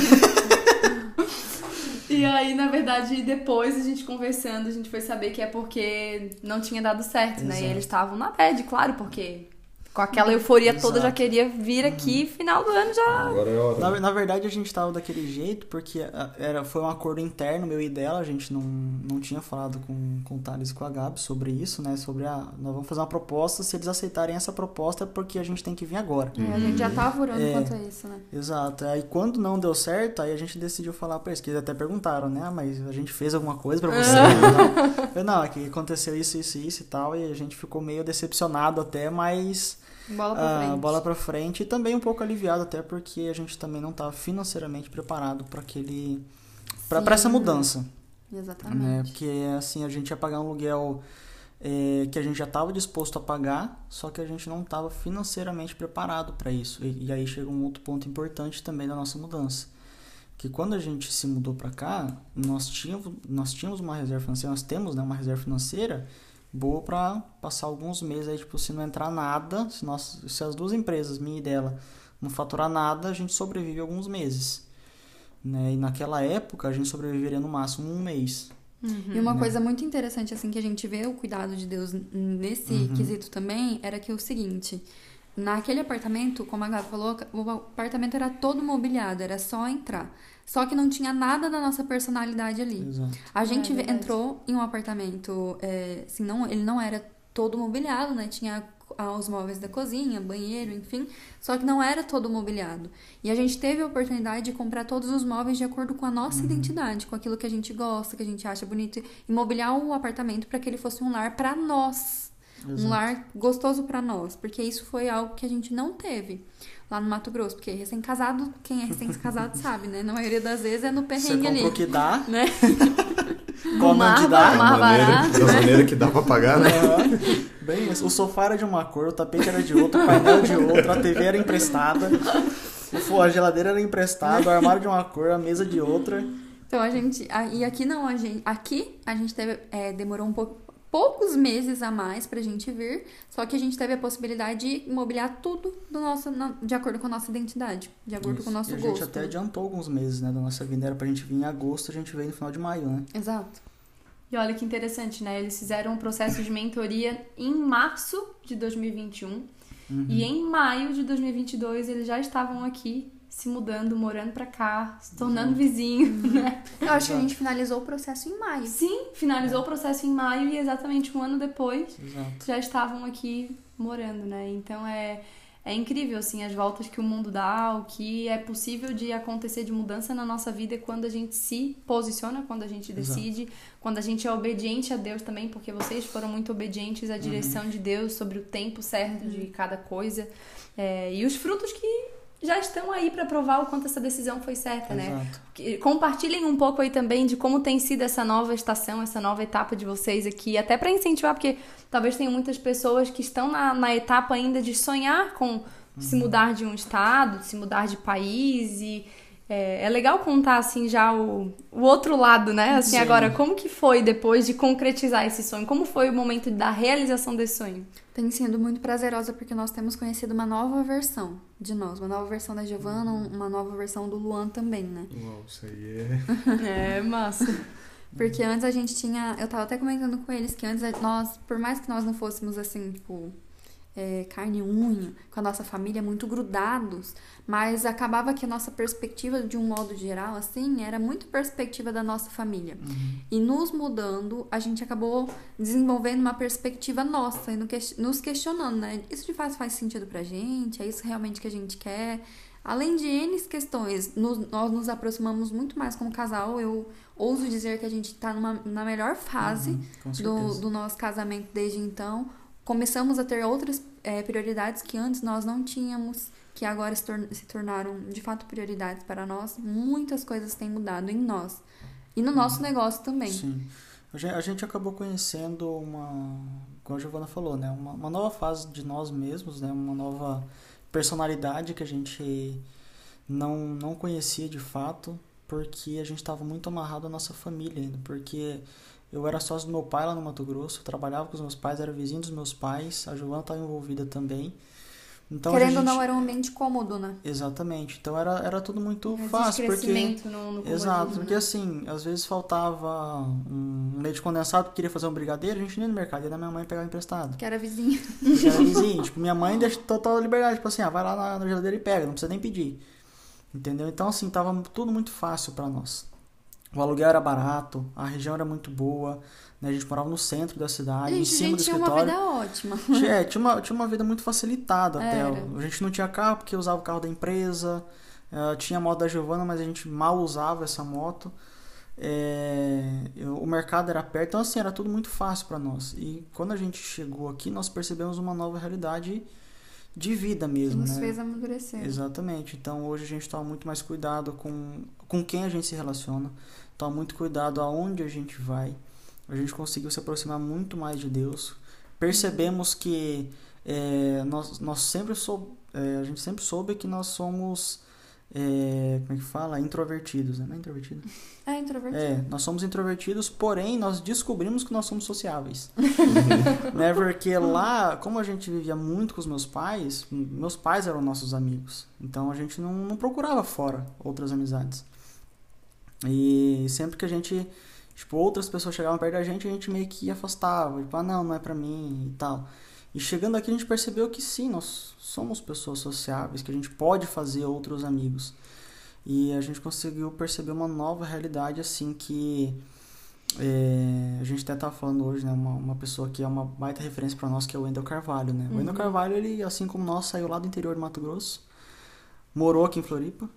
E aí, na verdade, depois a gente conversando, a gente foi saber que é porque não tinha dado certo, né? E eles estavam na bad, claro, porque com aquela euforia toda já Exato. queria vir aqui, final do ano já. Agora é hora. Na, na verdade, a gente tava daquele jeito porque a- era, foi um acordo interno meu e dela. A gente não, não tinha falado com, com o Thales e com a Gabi sobre isso, né? Sobre a. Nós vamos fazer uma proposta. Se eles aceitarem essa proposta, é porque a gente tem que vir agora. É, a gente já tava orando É. quanto a isso, né? Exato. Aí quando não deu certo, aí a gente decidiu falar pra eles, que eles até perguntaram, né? Ah, mas a gente fez alguma coisa pra você? não. Eu não, é que aconteceu isso, isso, isso e tal, e a gente ficou meio decepcionado até, mas Bola pra ah, frente. bola pra frente e também um pouco aliviado até porque a gente também não estava financeiramente preparado para aquele para essa mudança, né? Exatamente. Porque assim a gente ia pagar um aluguel é, que a gente já estava disposto a pagar, só que a gente não estava financeiramente preparado para isso. E, e aí chega um outro ponto importante também da nossa mudança, que quando a gente se mudou para cá, nós tínhamos nós tínhamos uma reserva financeira, nós temos né, uma reserva financeira boa para passar alguns meses aí, tipo, se não entrar nada, se nós se as duas empresas, minha e dela, não faturar nada, a gente sobrevive alguns meses. Né? E naquela época a gente sobreviveria no máximo um mês. E uma coisa muito interessante, assim, que a gente vê o cuidado de Deus nesse quesito também, era que o seguinte, naquele apartamento, como a Gabi falou, o apartamento era todo mobiliado, era só entrar. Só que não tinha nada da nossa personalidade ali. Exato. A gente É entrou em um apartamento, é, assim, não, ele não era todo mobiliado, né? Tinha os móveis da cozinha, banheiro, enfim, só que não era todo mobiliado. E a gente teve a oportunidade de comprar todos os móveis de acordo com a nossa identidade, com aquilo que a gente gosta, que a gente acha bonito, e mobiliar o apartamento para que ele fosse um lar para nós. Um Exato. lar gostoso para nós, porque isso foi algo que a gente não teve lá no Mato Grosso, porque recém-casado, quem é recém-casado (laughs) sabe, né? Na maioria das vezes é no Você perrengue o ali, que dá, né? (laughs) qual não que dá. Mar- barato, da maneira que dá pra pagar, né? Bem, isso. o sofá era de uma cor, o tapete era de outra, o painel de outra, a TV era emprestada. a geladeira era emprestada, o armário de uma cor, a mesa de outra. Então a gente. a- E aqui não, a gente. Aqui a gente teve. é, demorou um pouco. Poucos meses a mais pra gente vir, só que a gente teve a possibilidade de mobiliar tudo do nosso, de acordo com a nossa identidade, de acordo com o nosso e a gosto. gente até adiantou alguns meses, né, da nossa vinda. Era pra gente vir em agosto, a gente veio no final de maio, né? Exato. E olha que interessante, né? Eles fizeram um processo de mentoria em março de 2021 e em maio de 2022 eles já estavam aqui se mudando, morando pra cá, se tornando vizinho, né? Eu acho que a gente finalizou o processo em maio. Sim, finalizou o processo em maio e exatamente um ano depois Exato. já estavam aqui morando, né? Então é, é incrível, assim, as voltas que o mundo dá, o que é possível de acontecer de mudança na nossa vida quando a gente se posiciona, quando a gente decide, quando a gente é obediente a Deus também, porque vocês foram muito obedientes à direção de Deus sobre o tempo certo de cada coisa. É, e os frutos que já estão aí para provar o quanto essa decisão foi certa, né? Exato. Que- Compartilhem um pouco aí também de como tem sido essa nova estação, essa nova etapa de vocês aqui, até para incentivar, porque talvez tenha muitas pessoas que estão na, na etapa ainda de sonhar com se mudar de um estado, se mudar de país e é, é legal contar assim já o, o outro lado, né? Assim, Sim. agora, como que foi depois de concretizar esse sonho? Como foi o momento da realização desse sonho? Tem sido muito prazerosa porque nós temos conhecido uma nova versão de nós, uma nova versão da Giovana, um- uma nova versão do Luan também, né? Uau, isso aí é. (laughs) É, massa. (laughs) Porque antes a gente tinha. Eu tava até comentando com eles que antes nós, por mais que nós não fôssemos assim, tipo, é, carne e unha, com a nossa família muito grudados, mas acabava que a nossa perspectiva, de um modo geral, assim, era muito perspectiva da nossa família. E nos mudando, a gente acabou desenvolvendo uma perspectiva nossa e nos questionando, né? Isso de fato faz sentido pra gente? É isso realmente que a gente quer? Além de N questões, nos- nós nos aproximamos muito mais como casal. Eu ouso dizer que a gente tá numa, na melhor fase Uhum, do, do nosso casamento desde então. Começamos a ter outras eh, prioridades que antes nós não tínhamos, que agora se, se tornaram de fato prioridades para nós. Muitas coisas têm mudado em nós. E no nosso negócio também. Sim. A gente acabou conhecendo uma, como a Giovana falou, né? Uma, uma nova fase de nós mesmos, né? Uma nova personalidade que a gente não, não conhecia de fato, porque a gente estava muito amarrado à nossa família ainda, porque eu era sócio do meu pai lá no Mato Grosso, trabalhava com os meus pais, era vizinho dos meus pais, a Giovana estava envolvida também. Então, Querendo ou gente- não, era um ambiente cômodo, né? Exatamente. Então era, era tudo muito Existe fácil, porque crescimento no, no Exato, comodismo, porque assim, às vezes faltava um leite condensado que queria fazer um brigadeiro, a gente ia no mercado, ia na minha mãe pegar emprestado. Que era vizinho. Porque era (laughs) vizinho, tipo, minha mãe deixa total liberdade, tipo assim, ah, vai lá na, geladeira e pega, não precisa nem pedir. Entendeu? Então assim, tava tudo muito fácil pra nós. O aluguel era barato, a região era muito boa, né? A gente morava no centro da cidade, em gente, a cima do gente tinha uma escritório. vida ótima. Tinha, é, tinha, uma, tinha uma vida muito facilitada até. Era. A gente não tinha carro porque usava o carro da empresa. eh, tinha a moto da Giovana, mas a gente mal usava essa moto. É, eu- o mercado era perto, então assim, era tudo muito fácil para nós. E quando a gente chegou aqui, nós percebemos uma nova realidade de vida Que mesmo, nos né? fez amadurecer. Exatamente. Então hoje a gente toma muito mais cuidado com, com quem a gente se relaciona, toma muito cuidado aonde a gente vai. A gente conseguiu se aproximar muito mais de Deus. Percebemos que é, nós, nós sempre sou, é, a gente sempre soube que nós somos é, como é que fala? Introvertidos, né? Não é introvertido? (laughs) É introvertido. É, nós somos introvertidos, porém nós descobrimos que nós somos sociáveis. (laughs) (laughs) né? Porque lá, como a gente vivia muito com os meus pais, meus pais eram nossos amigos. Então a gente não, não procurava fora outras amizades. E sempre que a gente, tipo, outras pessoas chegavam perto da gente, a gente meio que afastava, tipo, ah, não, não é pra mim e tal. E chegando aqui a gente percebeu que sim, nós somos pessoas sociáveis, que a gente pode fazer outros amigos. E a gente conseguiu perceber uma nova realidade, assim, que é, a gente até estava falando hoje, né? Uma, uma pessoa que é uma baita referência para nós, que é o Wendel Carvalho, né? O Wendel Carvalho, ele, assim como nós, saiu lá do interior de Mato Grosso, morou aqui em Floripa.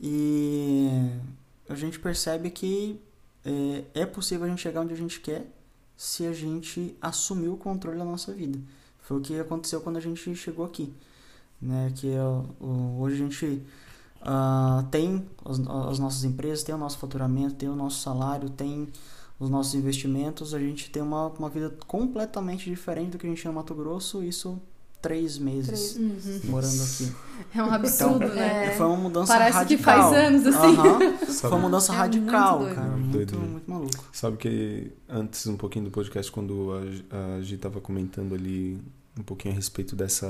E a gente percebe que é, é possível a gente chegar onde a gente quer se a gente assumir o controle da nossa vida. Foi o que aconteceu quando a gente chegou aqui, né? Que é hoje a gente ah, tem as, as nossas empresas, tem o nosso faturamento, tem o nosso salário, tem os nossos investimentos. A gente tem uma, uma vida completamente diferente do que a gente tinha no Mato Grosso. Isso três meses morando aqui. (laughs) É um absurdo, Então, né? Foi uma mudança Parece que radical. faz anos, assim. Aham. (laughs) Foi uma mudança É radical, muito cara. Muito, Doido. muito maluco. sabe que antes, um pouquinho do podcast, quando a, a Gi tava comentando ali um pouquinho a respeito dessa,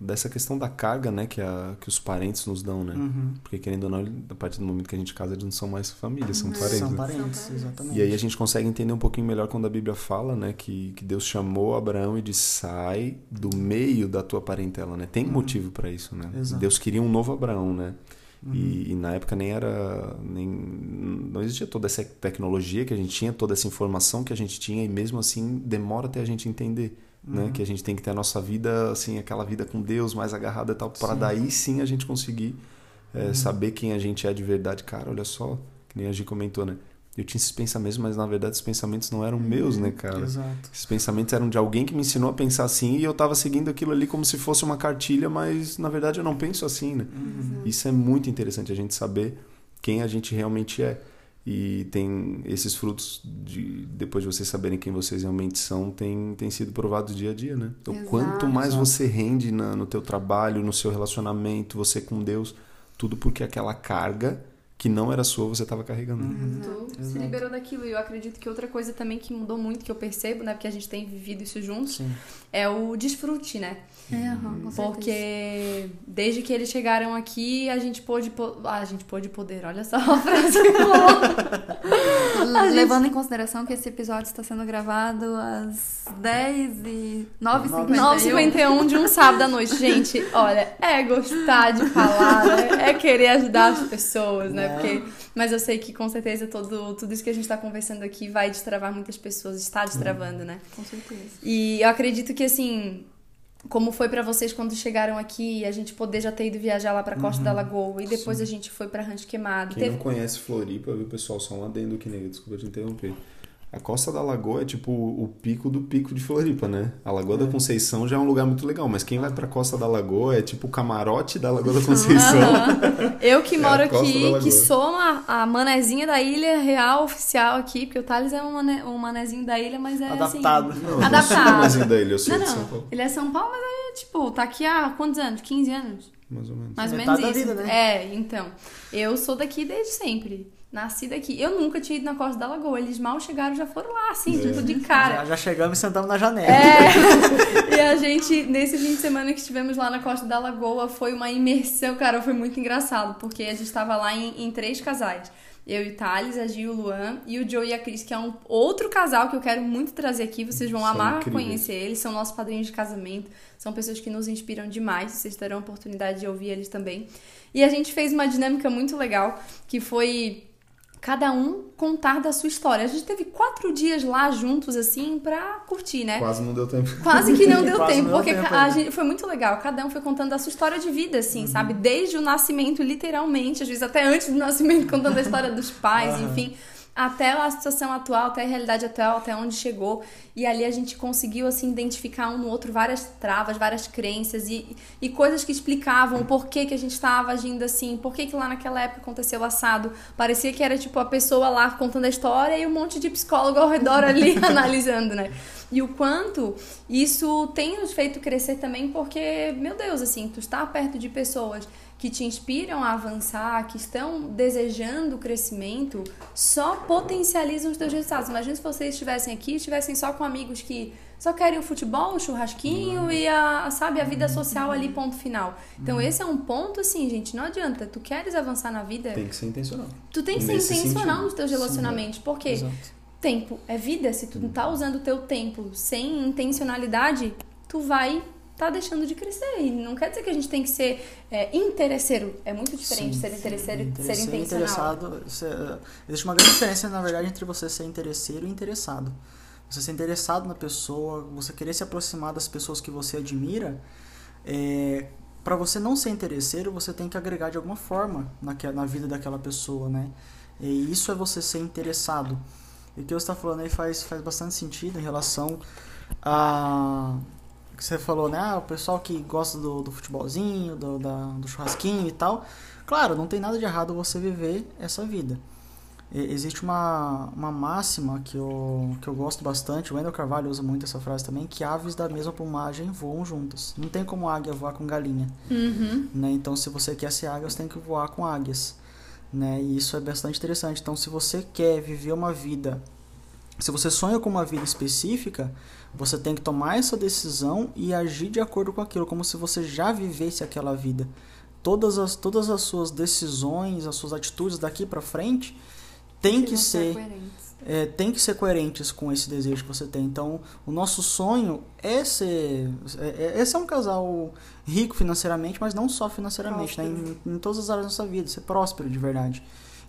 dessa questão da carga, né, que, a, que os parentes nos dão, né? Uhum. Porque querendo ou não, a partir do momento que a gente casa, eles não são mais família, são parentes. São né? parentes, exatamente. E aí a gente consegue entender um pouquinho melhor quando a Bíblia fala, né, que, que Deus chamou Abraão e disse: sai do meio da tua parentela, né? Tem motivo para isso, né? Exato. Deus queria um novo Abraão, né? Uhum. E, e na época nem era nem não existia toda essa tecnologia que a gente tinha, toda essa informação que a gente tinha e mesmo assim demora até a gente entender, né? Que a gente tem que ter a nossa vida assim, aquela vida com Deus mais agarrada e tal, para daí sim a gente conseguir é, saber quem a gente é de verdade. Cara, olha só, que nem a Gi comentou, né? Eu tinha esses pensamentos, mas na verdade esses pensamentos não eram meus, né, cara? Exato. Esses pensamentos eram de alguém que me ensinou a pensar assim e eu tava seguindo aquilo ali como se fosse uma cartilha, mas na verdade eu não penso assim, né? Isso é muito interessante a gente saber quem a gente realmente é. E tem esses frutos de depois de vocês saberem quem vocês realmente são, tem, tem sido provados dia a dia, né? O Exato. quanto mais você rende na, no teu trabalho, no seu relacionamento, você com Deus, tudo porque aquela carga que não era sua você estava carregando. Tu se Exato. liberou daquilo. E eu acredito que outra coisa também que mudou muito, que eu percebo, né? Porque a gente tem vivido isso juntos, Sim. é o desfrute, né? É, certeza. Porque desde que eles chegaram aqui, a gente pôde. po- Ah, a gente pôde poder. Olha só a frase. A gente- Levando em consideração que esse episódio está sendo gravado às 10 e 9h51. 9h51 de um sábado à noite. Gente, olha, é gostar de falar, né? é querer ajudar as pessoas, né? Né? Porque, mas eu sei que com certeza todo, tudo isso que a gente tá conversando aqui vai destravar muitas pessoas, está destravando, né? Com certeza. E eu acredito que assim, como foi pra vocês quando chegaram aqui, e a gente poder já ter ido viajar lá pra Costa da Lagoa e depois a gente foi pra Rancho Queimado. Quem Teve- não conhece Floripa, viu, pessoal? Só um adendo aqui, nego. Desculpa te interromper. A Costa da Lagoa é tipo o pico do pico de Floripa, né? A Lagoa da Conceição já é um lugar muito legal, mas quem vai pra Costa da Lagoa é tipo o camarote da Lagoa da (laughs) Conceição. Eu que É moro a da aqui, que sou uma, a manezinha da ilha real oficial aqui, porque o Thales é um, mané, um manezinho da ilha, mas é Adaptado. assim. Não, eu (laughs) não sou Adaptado. mais ainda ele, eu sou Não, de São não. Paulo. Ele é São Paulo, mas é tipo, tá aqui há quantos anos? 15 anos? Mais ou menos. Mais ou menos da isso. vida, né? É, então. Eu sou daqui desde sempre. Nasci daqui. Eu nunca tinha ido na Costa da Lagoa. Eles mal chegaram, já foram lá, assim, É. tipo, de cara. Já, já chegamos e sentamos na janela. É, (laughs) e a gente, nesse fim de semana que estivemos lá na Costa da Lagoa, foi uma imersão, cara, foi muito engraçado, porque a gente tava lá em, em três casais. Eu e o Thales, a Gil, o Luan e o Joe e a Cris, que é um outro casal que eu quero muito trazer aqui. Vocês vão São amar incríveis. conhecer eles, são nossos padrinhos de casamento, são pessoas que nos inspiram demais, vocês terão a oportunidade de ouvir eles também. E a gente fez uma dinâmica muito legal, que foi cada um contar da sua história. A gente teve quatro dias lá juntos, assim, pra curtir, né? Quase não deu tempo. Quase que não deu (laughs) Quase tempo, não deu porque tempo a ainda. gente, foi muito legal. Cada um foi contando a sua história de vida, assim, sabe? Desde o nascimento, literalmente, às vezes até antes do nascimento, (laughs) contando a história dos pais, Aham. enfim. Até a situação atual, até a realidade atual, até onde chegou. E ali a gente conseguiu, assim, identificar um no outro várias travas, várias crenças e, e coisas que explicavam o porquê que a gente estava agindo assim, por que que lá naquela época aconteceu o assado. Parecia que era, tipo, a pessoa lá contando a história e um monte de psicólogo ao redor (laughs) ali (laughs) analisando, né? E o quanto isso tem nos feito crescer também, porque, meu Deus, assim, tu está perto de pessoas que te inspiram a avançar, que estão desejando o crescimento, só potencializam os teus resultados. Imagina se vocês estivessem aqui, estivessem só com amigos que só querem o futebol, o churrasquinho e a, sabe, a vida social ali, ponto final. Então, esse é um ponto, assim, gente, não adianta. Tu queres avançar na vida, Tem que ser intencional. tu tem que ser Nesse intencional sentido. nos teus relacionamentos. Por quê? Exato. tempo é vida. Se tu não tá usando o teu tempo sem intencionalidade, tu vai tá deixando de crescer. E não quer dizer que a gente tem que ser é, interesseiro. É muito diferente Sim, ser interesseiro e ser intencional. interessado. eh, existe uma grande diferença, na verdade, entre você ser interesseiro e interessado. Você ser interessado na pessoa, você querer se aproximar das pessoas que você admira, é, para você não ser interesseiro, você tem que agregar de alguma forma naque- na vida daquela pessoa, né? E isso é você ser interessado. E o que você está falando aí faz, faz bastante sentido em relação a que você falou, né? Ah, o pessoal que gosta do, do futebolzinho, do, da- do churrasquinho e tal. Claro, não tem nada de errado você viver essa vida. existe uma, uma máxima que eu, que eu gosto bastante, o Wendel Carvalho usa muito essa frase também, que aves da mesma plumagem voam juntas. Não tem como águia voar com galinha. Uhum. Né? Então, se você quer ser águia, você tem que voar com águias. Né? E isso é bastante interessante. Então, se você quer viver uma vida, se você sonha com uma vida específica, você tem que tomar essa decisão e agir de acordo com aquilo, como se você já vivesse aquela vida. Todas as, todas as suas decisões, as suas atitudes daqui para frente tem que, ser é, tem que ser coerentes com esse desejo que você tem. Então, o nosso sonho é ser é, é ser um casal rico financeiramente, mas não só financeiramente, né? em, em, todas as áreas da nossa vida, ser próspero de verdade.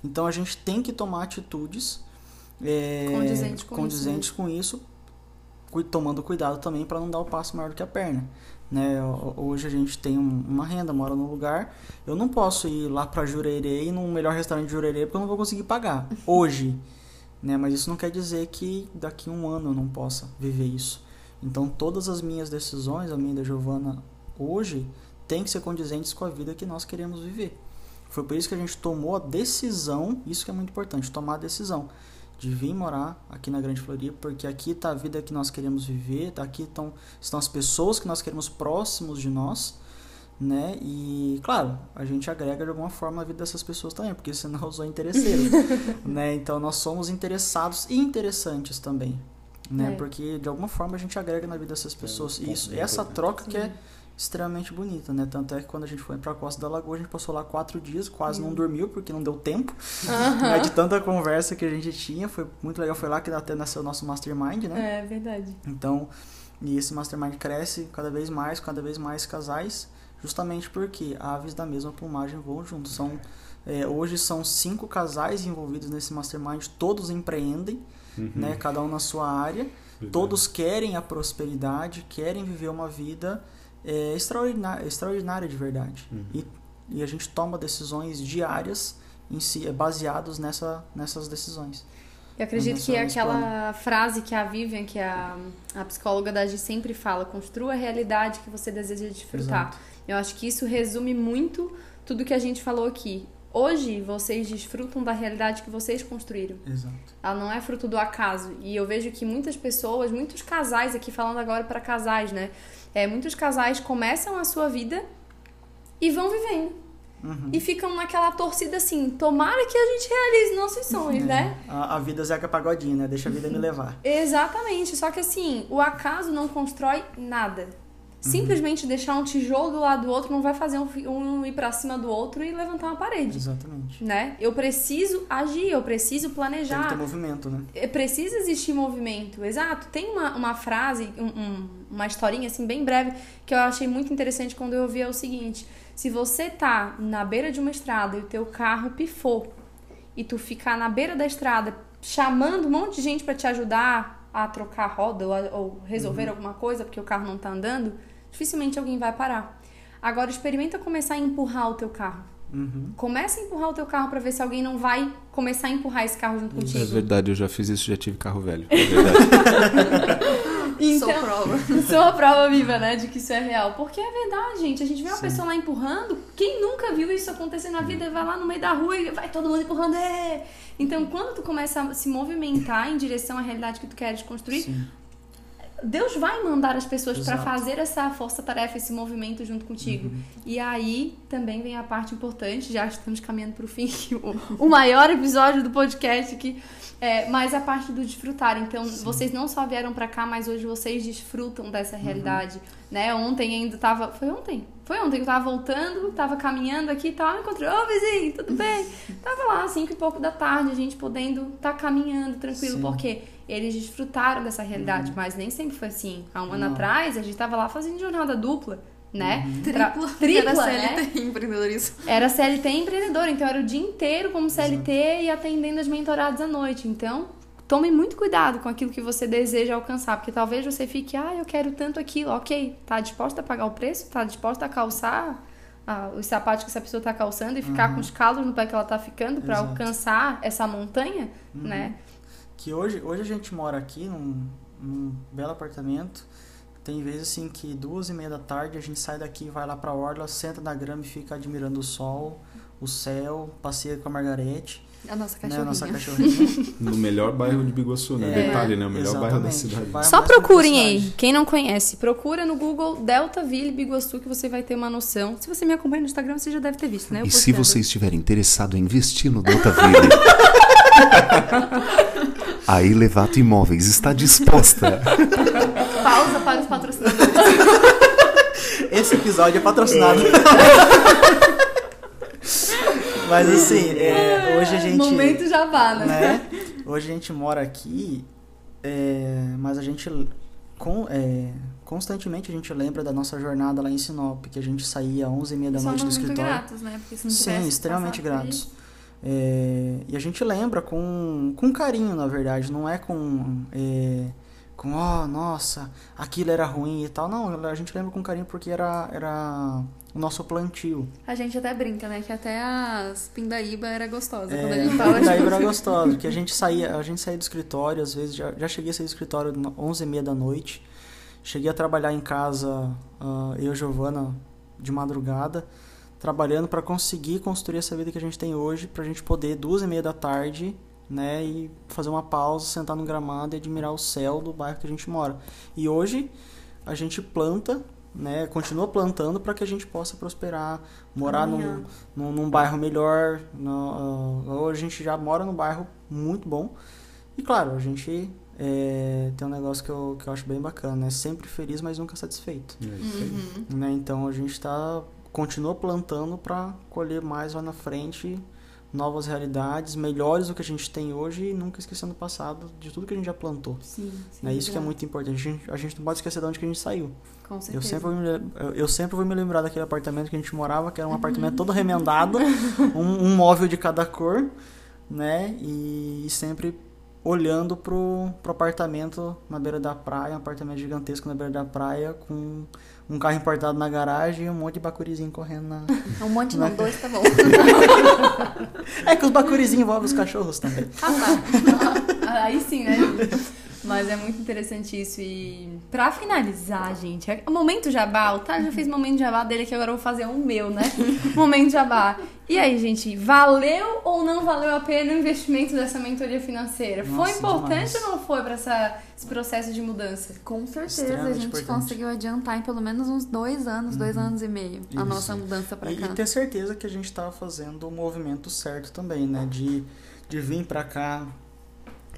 Então, a gente tem que tomar atitudes é, condizentes, com, condizentes isso, né? com isso, tomando cuidado também para não dar o passo maior do que a perna. Né? Hoje a gente tem uma renda, mora num lugar. Eu não posso ir lá para Jurerê e num melhor restaurante de Jurerê porque eu não vou conseguir pagar. (laughs) Hoje. Né? Mas isso não quer dizer que daqui a um ano eu não possa viver isso. Então todas as minhas decisões, a minha e da Giovana, hoje, tem que ser condizentes com a vida que nós queremos viver. Foi por isso que a gente tomou a decisão, isso que é muito importante, tomar a decisão de vir morar aqui na Grande Floripa, porque aqui está a vida que nós queremos viver, tá aqui estão, estão as pessoas que nós queremos próximos de nós, né? E, claro, a gente agrega de alguma forma a vida dessas pessoas também, porque senão eu sou interesseiro, (laughs) né? Então nós somos interessados e interessantes também, né? É. Porque de alguma forma a gente agrega na vida dessas pessoas. É, e isso, essa troca que é extremamente bonita, né? Tanto é que quando a gente foi para a Costa da Lagoa, a gente passou lá quatro dias, quase não dormiu, porque não deu tempo. Né? De tanta conversa que a gente tinha, foi muito legal. Foi lá que até nasceu o nosso mastermind, né? É verdade. Então, e esse mastermind cresce cada vez mais, cada vez mais casais, justamente porque aves da mesma plumagem voam juntos. São, é, hoje são cinco casais envolvidos nesse mastermind, todos empreendem, uhum. né? Cada um na sua área. Verdade. Todos querem a prosperidade, querem viver uma vida é extraordinária, extraordinária de verdade. Uhum. E, e a gente toma decisões diárias em si, é baseados nessa, nessas decisões. Eu acredito que aquela frase que a Vivian, que é a, a psicóloga da Gi sempre fala, construa a realidade que você deseja desfrutar. Exato. Eu acho que isso resume muito tudo que a gente falou aqui. Hoje vocês desfrutam da realidade que vocês construíram. Exato. Ela não é fruto do acaso. E eu vejo que muitas pessoas, muitos casais aqui falando agora para casais, né? É, muitos casais começam a sua vida e vão vivendo. Uhum. E ficam naquela torcida assim, tomara que a gente realize nossos sonhos, é. né? A, a vida Zeca Pagodinho, né? Deixa a vida me (laughs) levar. Exatamente. Só que assim, o acaso não constrói nada. Simplesmente uhum. deixar um tijolo do lado do outro não vai fazer um, um ir para cima do outro e levantar uma parede. Exatamente. Né? Eu preciso agir, eu preciso planejar. Tem que ter movimento, né? É, precisa existir movimento, exato. Tem uma, uma frase, um, um, uma historinha assim bem breve que eu achei muito interessante quando eu ouvi é o seguinte: se você tá na beira de uma estrada e o teu carro pifou e tu ficar na beira da estrada chamando um monte de gente para te ajudar a trocar a roda ou, a, ou resolver uhum. alguma coisa porque o carro não tá andando, dificilmente alguém vai parar. Agora experimenta começar a empurrar o teu carro. Uhum. Começa a empurrar o teu carro para ver se alguém não vai começar a empurrar esse carro junto contigo. É verdade, eu já fiz isso, já tive carro velho. É verdade. (laughs) então, sou prova. (laughs) Sou a prova viva, né, de que isso é real. Porque é verdade, gente. A gente vê uma Sim. pessoa lá empurrando. Quem nunca viu isso acontecer na vida, vai lá no meio da rua e vai todo mundo empurrando. É! Então, quando tu começa a se movimentar em direção à realidade que tu queres construir, Sim. Deus vai mandar as pessoas para fazer essa força-tarefa, esse movimento junto contigo. Uhum. E aí também vem a parte importante, já estamos caminhando para o fim, (laughs) o, o maior episódio do podcast aqui, é, mas a parte do desfrutar. Então, Sim. vocês não só vieram para cá, mas hoje vocês desfrutam dessa realidade. Uhum. Né? Ontem ainda tava. Foi ontem? Foi ontem que eu tava voltando, tava caminhando aqui e tal, encontrei, ô oh, vizinho, tudo bem? (laughs) tava lá, cinco e pouco da tarde, a gente podendo estar tá caminhando tranquilo, Sim. porque eles desfrutaram dessa realidade, uhum. mas nem sempre foi assim. Há um ano Não. atrás, a gente tava lá fazendo jornada dupla, né? Uhum. Tripla. Tripla, era CLT né? (laughs) empreendedorismo. Era CLT empreendedor, então era o dia inteiro como CLT Exato. e atendendo as mentoradas à noite. Então, tome muito cuidado com aquilo que você deseja alcançar, porque talvez você fique, ah, eu quero tanto aquilo, ok, tá disposta a pagar o preço? Tá disposta a calçar ah, os sapatos que essa pessoa tá calçando e ficar uhum. com os calos no pé que ela tá ficando para alcançar essa montanha, uhum. né? Que hoje, hoje a gente mora aqui num, num belo apartamento, Tem vezes assim que duas e meia da tarde a gente sai daqui, vai lá pra orla, senta na grama e fica admirando o sol, o céu, passeia com a Margarete, A nossa né, cachorrinha. a nossa cachorrinha. No melhor bairro de Biguaçu, né? É, Detalhe, né? O melhor bairro da cidade. Bairro Só procurem aí. Quem não conhece, procura no Google Deltaville Biguaçu que você vai ter uma noção. Se você me acompanha no Instagram, você já deve ter visto, né? Eu E se você estiver interessado em investir no Deltaville, (laughs) a Elevato Imóveis está disposta. (laughs) Pausa para os patrocinadores. Esse episódio é patrocinado. (laughs) Mas assim, é, hoje a gente. Momento jabá, né? né? Hoje a gente mora aqui, é, mas a gente com, é, constantemente a gente lembra da nossa jornada lá em Sinop, que a gente saía às 11h30 da noite do Somos muito escritório. gratos, né? Porque se não Sim, extremamente gratos. É, e a gente lembra com, com carinho, na verdade, não é com. É, com, oh, nossa, aquilo era ruim e tal. Não, a gente lembra com carinho porque era, era o nosso plantio. A gente até brinca, né? Que até as pindaíba era gostosa quando a É, gente tava daí junto. era gostoso, que a (laughs) gente saía, a gente saía do escritório, às vezes, já, já cheguei a sair do escritório às 11h30 da noite. Cheguei a trabalhar em casa, ah, eu e a Giovana, de madrugada, trabalhando para conseguir construir essa vida que a gente tem hoje, pra gente poder, duas e meia da tarde, né, e fazer uma pausa, sentar no gramado e admirar o céu do bairro que a gente mora. E hoje a gente planta, né, continua plantando para que a gente possa prosperar, morar num, Amanhã. num, num bairro melhor. No, hoje a gente já mora num bairro muito bom. E claro, a gente é, tem um negócio que eu, que eu acho bem bacana, né? Sempre feliz, mas nunca satisfeito. É isso aí. Uhum. Né? Então a gente tá, continua plantando para colher mais lá na frente novas realidades, melhores do que a gente tem hoje e nunca esquecendo o passado de tudo que a gente já plantou. Sim, sim. É isso que é muito importante. A gente, a gente não pode esquecer de onde que a gente saiu. Com certeza. Eu sempre, vou me, lem- eu, eu sempre vou me lembrar daquele apartamento que a gente morava, que era um apartamento todo remendado, (laughs) um, um móvel de cada cor, né? E, e sempre olhando pro, pro apartamento na beira da praia, um apartamento gigantesco na beira da praia, com um carro importado na garagem e um monte de bacurizinho correndo na. (laughs) Um monte não, dois tá bom. (laughs) É que os bacurizinhos envolvem os cachorros também. Ah, (laughs) Aí sim, né? Mas é muito interessante isso. E pra finalizar, gente, é o momento jabá, o Tá já fez momento jabá dele, que agora eu vou fazer o meu, né? (laughs) momento jabá. E aí, gente, valeu ou não valeu a pena o investimento dessa mentoria financeira? foi Nossa, importante demais. ou não foi pra essa, esse processo de mudança? Com certeza, a gente importante. conseguiu adiantar em pelo menos uns dois anos, dois anos e meio, a Isso. nossa mudança pra E, cá. e ter certeza que a gente estava fazendo o movimento certo também, né? De, de vir pra cá.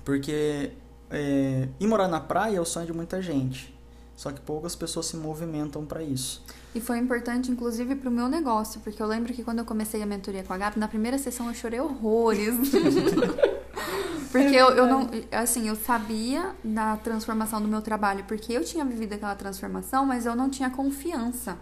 Porque é, ir morar na praia é o sonho de muita gente. Só que poucas pessoas se movimentam para isso. E foi importante, inclusive, pro meu negócio, porque eu lembro que quando eu comecei a mentoria com a Gabi, na primeira sessão eu chorei horrores. (laughs) porque eu, eu não. Assim, eu sabia da transformação do meu trabalho, porque eu tinha vivido aquela transformação, mas eu não tinha confiança.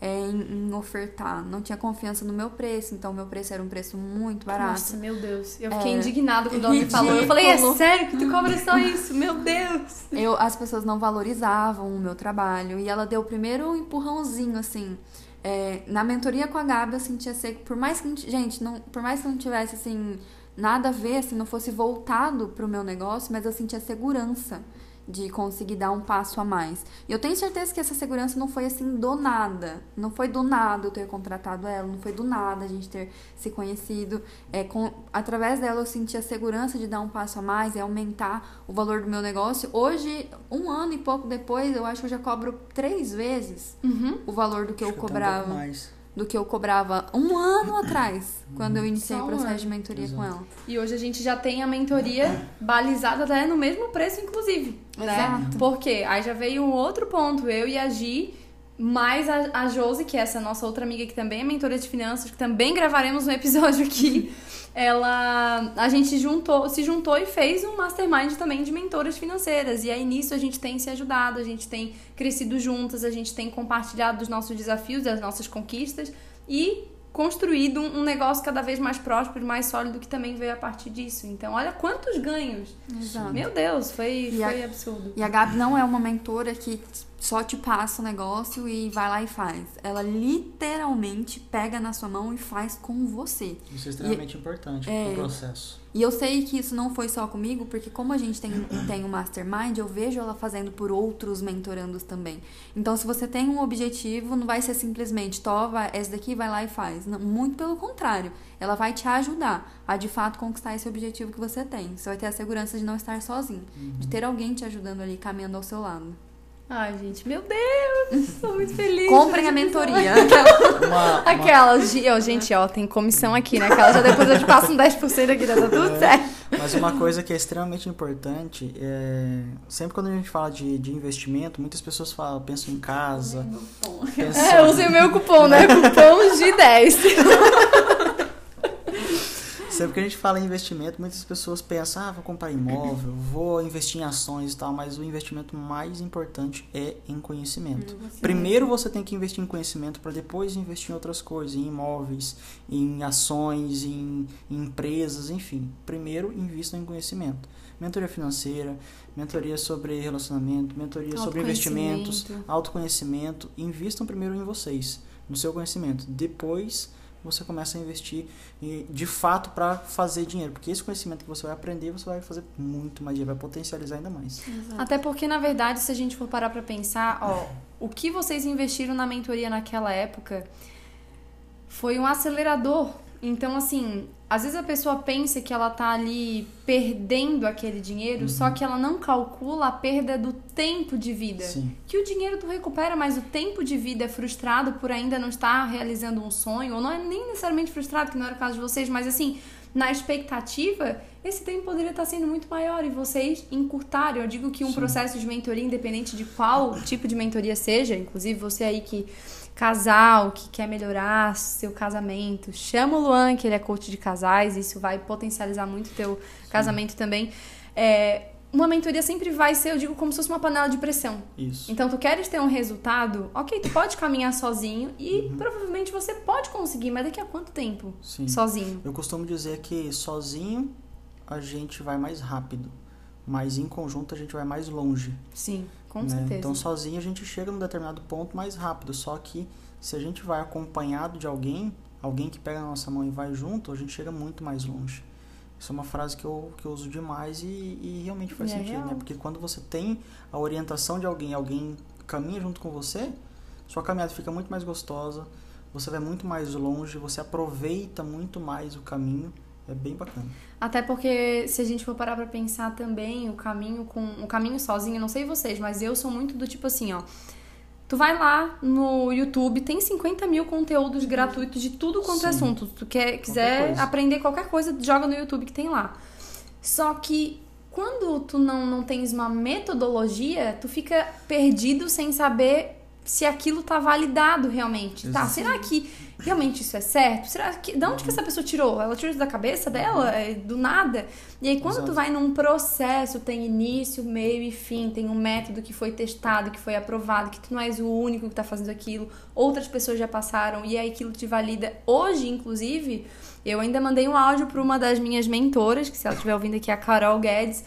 É, em, em ofertar, não tinha confiança no meu preço, então o meu preço era um preço muito barato. Nossa, meu Deus. Eu fiquei É, indignada quando ela me falou. Eu falei, é sério que tu cobra só isso? Meu Deus. Eu, as pessoas não valorizavam o meu trabalho. E ela deu o primeiro empurrãozinho, assim. É, na mentoria com a Gabi, eu sentia ser. Por mais que. Gente, não, por mais que não tivesse, assim, nada a ver, assim, não fosse voltado pro meu negócio, mas eu sentia segurança de conseguir dar um passo a mais. E eu tenho certeza que essa segurança não foi assim do nada. Não foi do nada eu ter contratado ela, não foi do nada a gente ter se conhecido. É, com, através dela eu senti a segurança de dar um passo a mais e aumentar o valor do meu negócio. Hoje, um ano e pouco depois, eu acho que eu já cobro três vezes Uhum. o valor do que eu Acho um cobrava pouco mais. Do que eu cobrava um ano (clears throat) atrás, quando eu iniciei Só o um processo ano. de mentoria com ela. E hoje a gente já tem a mentoria balizada até no mesmo preço, inclusive. Né? Exato. Por quê? Aí já veio um outro ponto. Eu e a Gi, mais a, a Josi, que é essa nossa outra amiga que também é mentora de finanças, que também gravaremos um episódio aqui. (laughs) Ela. A gente juntou, se juntou e fez um mastermind também de mentoras financeiras. E aí nisso a gente tem se ajudado, a gente tem crescido juntas, a gente tem compartilhado dos nossos desafios, das nossas conquistas e construído um negócio cada vez mais próspero, mais sólido, que também veio a partir disso. Então, olha quantos ganhos. Exato. Meu Deus, foi, E a- foi absurdo. E a Gabi não é uma mentora que só te passa o negócio e vai lá e faz. Ela literalmente pega na sua mão e faz com você. Isso é extremamente importante é, pro processo. E eu sei que isso não foi só comigo, porque como a gente tem, (coughs) tem um mastermind, eu vejo ela fazendo por outros mentorandos também. Então, se você tem um objetivo, não vai ser simplesmente, tova, essa daqui vai lá e faz. Não, muito pelo contrário. Ela vai te ajudar a, de fato, conquistar esse objetivo que você tem. Você vai ter a segurança de não estar sozinho. De ter alguém te ajudando ali, caminhando ao seu lado. Ai, gente, meu Deus, tô muito feliz. Comprem a mentoria. (laughs) Uma, uma, Aquela, gi- ó, gente, ó, tem comissão aqui, né? Aquela já depois eu te passo um 10% aqui, tá tudo certo. Mas uma coisa que é extremamente importante é. Sempre quando a gente fala de, de investimento, muitas pessoas falam, pensam em casa. Pensam, É, usei o meu cupom, né? (laughs) Cupom de 10. (laughs) Sempre que a gente fala em investimento, muitas pessoas pensam, ah, vou comprar imóvel, vou investir em ações e tal, mas o investimento mais importante é em conhecimento. Primeiro você tem que investir em conhecimento para depois investir em outras coisas, em imóveis, em ações, em, em empresas, enfim. Primeiro invista em conhecimento. Mentoria financeira, mentoria sobre relacionamento, mentoria sobre investimentos, Autoconhecimento. autoconhecimento. Invistam primeiro em vocês, no seu conhecimento. Depois você começa a investir e, de fato para fazer dinheiro, porque esse conhecimento que você vai aprender, você vai fazer muito mais dinheiro, vai potencializar ainda mais. Até porque, na verdade, se a gente for parar pra pensar, ó, o que vocês investiram na mentoria naquela época foi um acelerador. Então, assim, às vezes a pessoa pensa que ela tá ali perdendo aquele dinheiro, Uhum. só que ela não calcula a perda do tempo de vida. Sim. Que o dinheiro tu recupera, mas o tempo de vida é frustrado por ainda não estar realizando um sonho, ou não é nem necessariamente frustrado, que não era o caso de vocês, mas assim, na expectativa, esse tempo poderia estar sendo muito maior e vocês encurtaram. Eu digo que um processo de mentoria, independente de qual tipo de mentoria seja, inclusive você aí que casal, que quer melhorar seu casamento, chama o Luan, que ele é coach de casais, isso vai potencializar muito o teu casamento também. É, uma mentoria sempre vai ser, eu digo, como se fosse uma panela de pressão. Isso. Então, tu queres ter um resultado, ok, tu pode caminhar sozinho e provavelmente você pode conseguir, mas daqui a quanto tempo? Sim. Sozinho. Eu costumo dizer que sozinho a gente vai mais rápido, mas em conjunto a gente vai mais longe. Sim, com né? certeza. Então sozinho a gente chega num determinado ponto mais rápido, só que se a gente vai acompanhado de alguém, alguém que pega na nossa mão e vai junto, a gente chega muito mais longe. Isso é uma frase que eu, que eu uso demais e, e realmente faz é sentido, real. né? Porque quando você tem a orientação de alguém, alguém caminha junto com você, sua caminhada fica muito mais gostosa, você vai muito mais longe, você aproveita muito mais o caminho, é bem bacana. Até porque se a gente for parar pra pensar também o caminho com o caminho sozinho, não sei vocês, mas eu sou muito do tipo assim, ó. Tu vai lá no YouTube, tem 50 mil conteúdos gratuitos de tudo quanto é Sim. assunto. Tu quer, quiser coisa. aprender qualquer coisa, joga no YouTube que tem lá. Só que quando tu não, não tens uma metodologia, tu fica perdido sem saber se aquilo tá validado realmente. Tá, será que realmente isso é certo? Será que. Da onde que essa pessoa tirou? Ela tirou isso da cabeça dela? É, do nada? E aí, quando tu Exato. vai num processo, tem início, meio e fim, tem um método que foi testado, que foi aprovado, que tu não és o único que tá fazendo aquilo, outras pessoas já passaram e aí aquilo te valida. Hoje, inclusive, eu ainda mandei um áudio para uma das minhas mentoras, que se ela estiver ouvindo aqui é a Carol Guedes.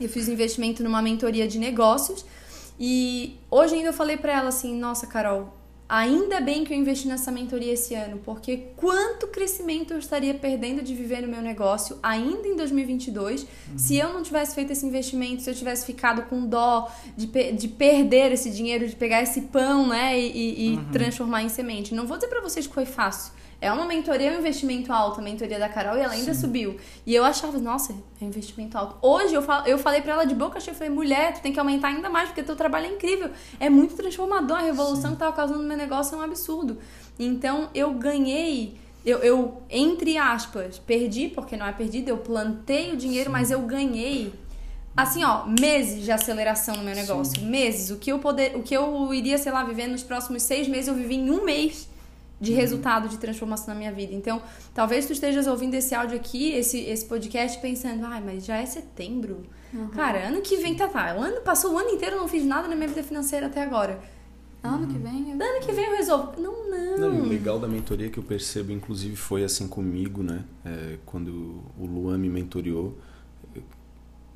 Eu fiz um investimento numa mentoria de negócios e hoje ainda eu falei pra ela assim: "Nossa, Carol, ainda bem que eu investi nessa mentoria esse ano, porque quanto crescimento eu estaria perdendo de viver no meu negócio ainda em 2022 se eu não tivesse feito esse investimento, se eu tivesse ficado com dó de, de perder esse dinheiro, de pegar esse pão, né, e, e- e transformar em semente. Não vou dizer pra vocês que foi fácil. É uma mentoria, é um investimento alto, a mentoria da Carol, e ela ainda subiu. E eu achava, nossa, é um investimento alto. Hoje eu, falo, eu falei pra ela de boca cheia, eu falei, mulher, tu tem que aumentar ainda mais, porque teu trabalho é incrível. É muito transformador, a revolução que tava causando no meu negócio é um absurdo. Então eu ganhei, eu, eu, entre aspas, perdi, porque não é perdido, eu plantei o dinheiro, mas eu ganhei assim, ó, meses de aceleração no meu negócio. Meses. O que eu poder, o que eu iria, sei lá, viver nos próximos seis meses, eu vivi em um mês de resultado de transformação na minha vida. Então, talvez tu estejas ouvindo esse áudio aqui, esse, esse podcast, pensando, ai, mas já é setembro. Cara, ano que vem tá, tá. O ano passou o ano inteiro, eu não fiz nada na minha vida financeira até agora. Ano que vem eu... Ano que vem eu resolvo. Não, não. Não, o legal da mentoria que eu percebo, inclusive, foi assim comigo, né? É, quando o Luan me mentoriou,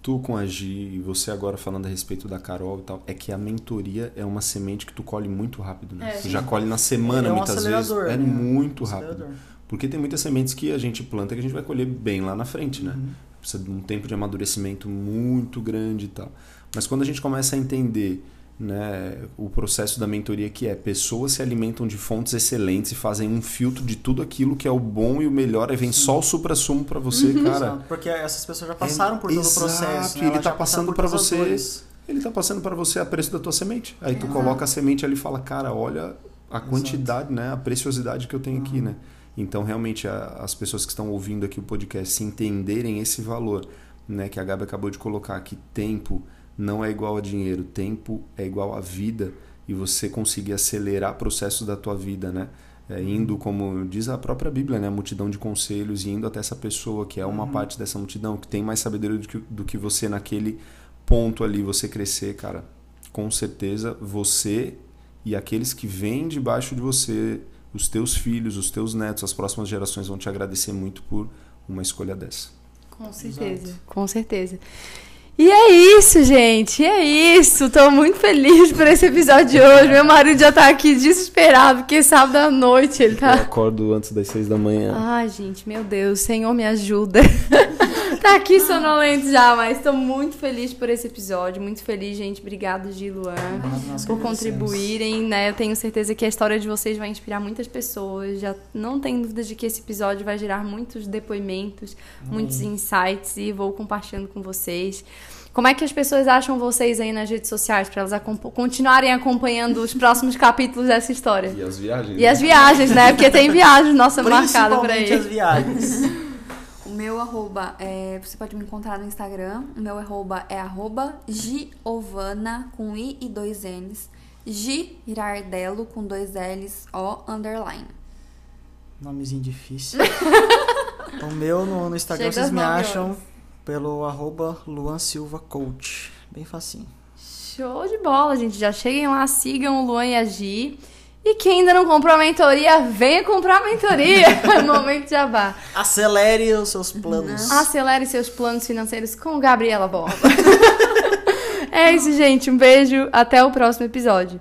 tu com a Gi e você agora falando a respeito da Carol e tal, é que a mentoria é uma semente que tu colhe muito rápido, né? É. tu já colhe na semana é um muitas vezes. É né? muito Um rápido. Porque tem muitas sementes que a gente planta que a gente vai colher bem lá na frente, né? Uhum. Precisa de um tempo de amadurecimento muito grande e tal. Mas quando a gente começa a entender né, o processo da mentoria que é pessoas se alimentam de fontes excelentes e fazem um filtro de tudo aquilo que é o bom e o melhor, aí vem Sim. só o supra-sumo para você, cara. Exato, Porque essas pessoas já passaram por todo exato, o processo. e né? ele tá passaram passando as você. dores. Ele tá passando para você a preço da tua semente. Aí tu Exato. coloca a semente ali e fala, cara, olha a quantidade, né, a preciosidade que eu tenho aqui, Uhum. né? Então, realmente, a- as pessoas que estão ouvindo aqui o podcast, se entenderem esse valor, né, que a Gabi acabou de colocar, que tempo não é igual a dinheiro, tempo é igual a vida, e você conseguir acelerar processos da tua vida, né? É, indo, como diz a própria Bíblia, né? A multidão de conselhos, e indo até essa pessoa que é uma parte dessa multidão, que tem mais sabedoria do que, do que você naquele ponto ali, você crescer, cara. Com certeza, você e aqueles que vêm debaixo de você, os teus filhos, os teus netos, as próximas gerações vão te agradecer muito por uma escolha dessa. Com certeza, com certeza. E é isso, gente. É isso. Tô muito feliz por esse episódio de hoje. Meu marido já tá aqui desesperado, porque sábado à noite ele Eu tá. acordo antes das seis da manhã. Ai, gente, meu Deus, Senhor me ajuda. (laughs) tá aqui sonolento já, mas tô muito feliz por esse episódio. Muito feliz, gente. Obrigado, Gi Luan que por contribuírem, né? Eu tenho certeza que a história de vocês vai inspirar muitas pessoas. Já não tenho dúvida de que esse episódio vai gerar muitos depoimentos, muitos insights e vou compartilhando com vocês. Como é que as pessoas acham vocês aí nas redes sociais para elas continuarem acompanhando os próximos (laughs) capítulos dessa história? E as viagens? E as viagens, né? Porque tem viagens nossa marcada por Principalmente aí. as viagens. (laughs) Meu arroba é. Você pode me encontrar no Instagram. O meu arroba é arroba Giovana com I e dois N's. Girardelo com dois L's, O underline. Nomezinho difícil. (laughs) o meu no, no Instagram Chega vocês me acham horas. pelo arroba Luan Silva Coach. Bem facinho. Show de bola, gente. Já cheguem lá, sigam o Luan e a Gi. E quem ainda não comprou a mentoria, venha comprar a mentoria. É (laughs) momento de abar. Acelere os seus planos. Acelere seus planos financeiros com Gabriela Borba. (laughs) é isso, gente. Um beijo. Até o próximo episódio.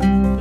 thank you